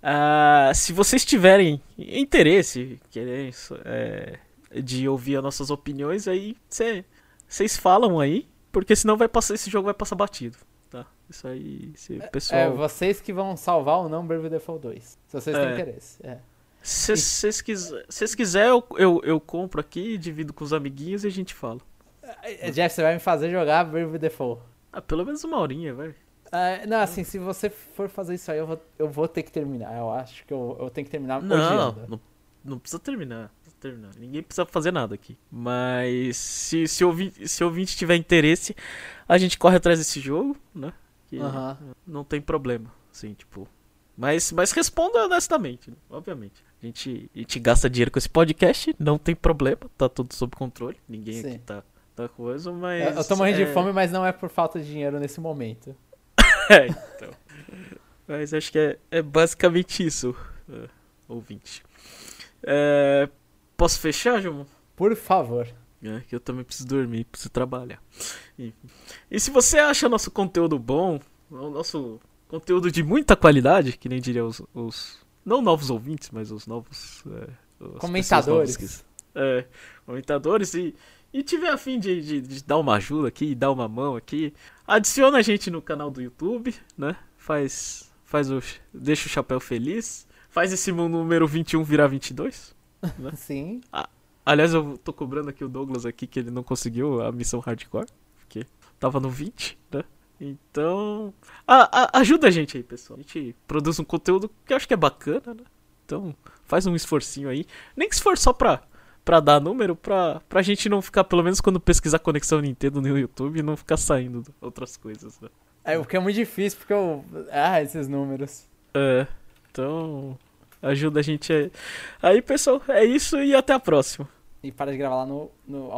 Ah, se vocês tiverem interesse querem, é, de ouvir as nossas opiniões, aí vocês falam aí, porque senão vai passar, esse jogo vai passar batido. Tá? Isso aí, se o pessoal.
É, vocês que vão salvar ou não Bravely Default 2. Se vocês têm
É.
interesse. É.
Se vocês quiser, se vocês quiser, eu, eu, eu compro aqui, divido com os amiguinhos e a gente fala.
É, Jeff, você vai me fazer jogar Bravely Default.
Ah, pelo menos uma horinha, vai.
É, não, assim, se você for fazer isso aí, eu vou, eu vou ter que terminar. Eu acho que eu, eu tenho que terminar
Não, não, não precisa terminar. precisa terminar. Ninguém precisa fazer nada aqui. Mas se, se, o ouvinte, se ouvinte tiver interesse, a gente corre atrás desse jogo, né? Que não tem problema. Assim, tipo. Mas, mas responda honestamente, né? obviamente. A gente, a gente gasta dinheiro com esse podcast, não tem problema, tá tudo sob controle. Ninguém
Sim.
aqui tá, tá coisa, mas.
Eu, eu tô morrendo
é-
de fome, mas não é por falta de dinheiro nesse momento. <laughs>
É, então. Mas acho que é, é basicamente isso, é, ouvinte. É, posso fechar, João?
Por favor.
É, que eu também preciso dormir, preciso trabalhar. E, e se você acha nosso conteúdo bom, o nosso conteúdo de muita qualidade, que nem diria os. os- não novos ouvintes, mas os novos. é,
Comentadores.
que- é, comentadores e. E tiver a fim de, de- de dar uma ajuda aqui, dar uma mão aqui, adiciona a gente no canal do YouTube, né? Faz, faz o, deixa o chapéu feliz, faz esse número 21 virar 22. <laughs>
Sim.
Aliás, eu tô cobrando aqui o Douglas aqui que ele não conseguiu a missão hardcore, porque tava no 20, né? Então, a- a- ajuda a gente aí, pessoal. A gente produz um conteúdo que eu acho que é bacana, né? Então, faz um esforcinho aí. Nem que se for só pra, pra dar número, pra, pra gente não ficar, pelo menos quando pesquisar Conexão Nintendo no YouTube, não ficar saindo outras coisas, né?
É, o que é muito difícil, porque eu. Ah, esses números.
É, então, ajuda a gente aí. Aí, pessoal, é isso e até a próxima.
E para de gravar lá no, no.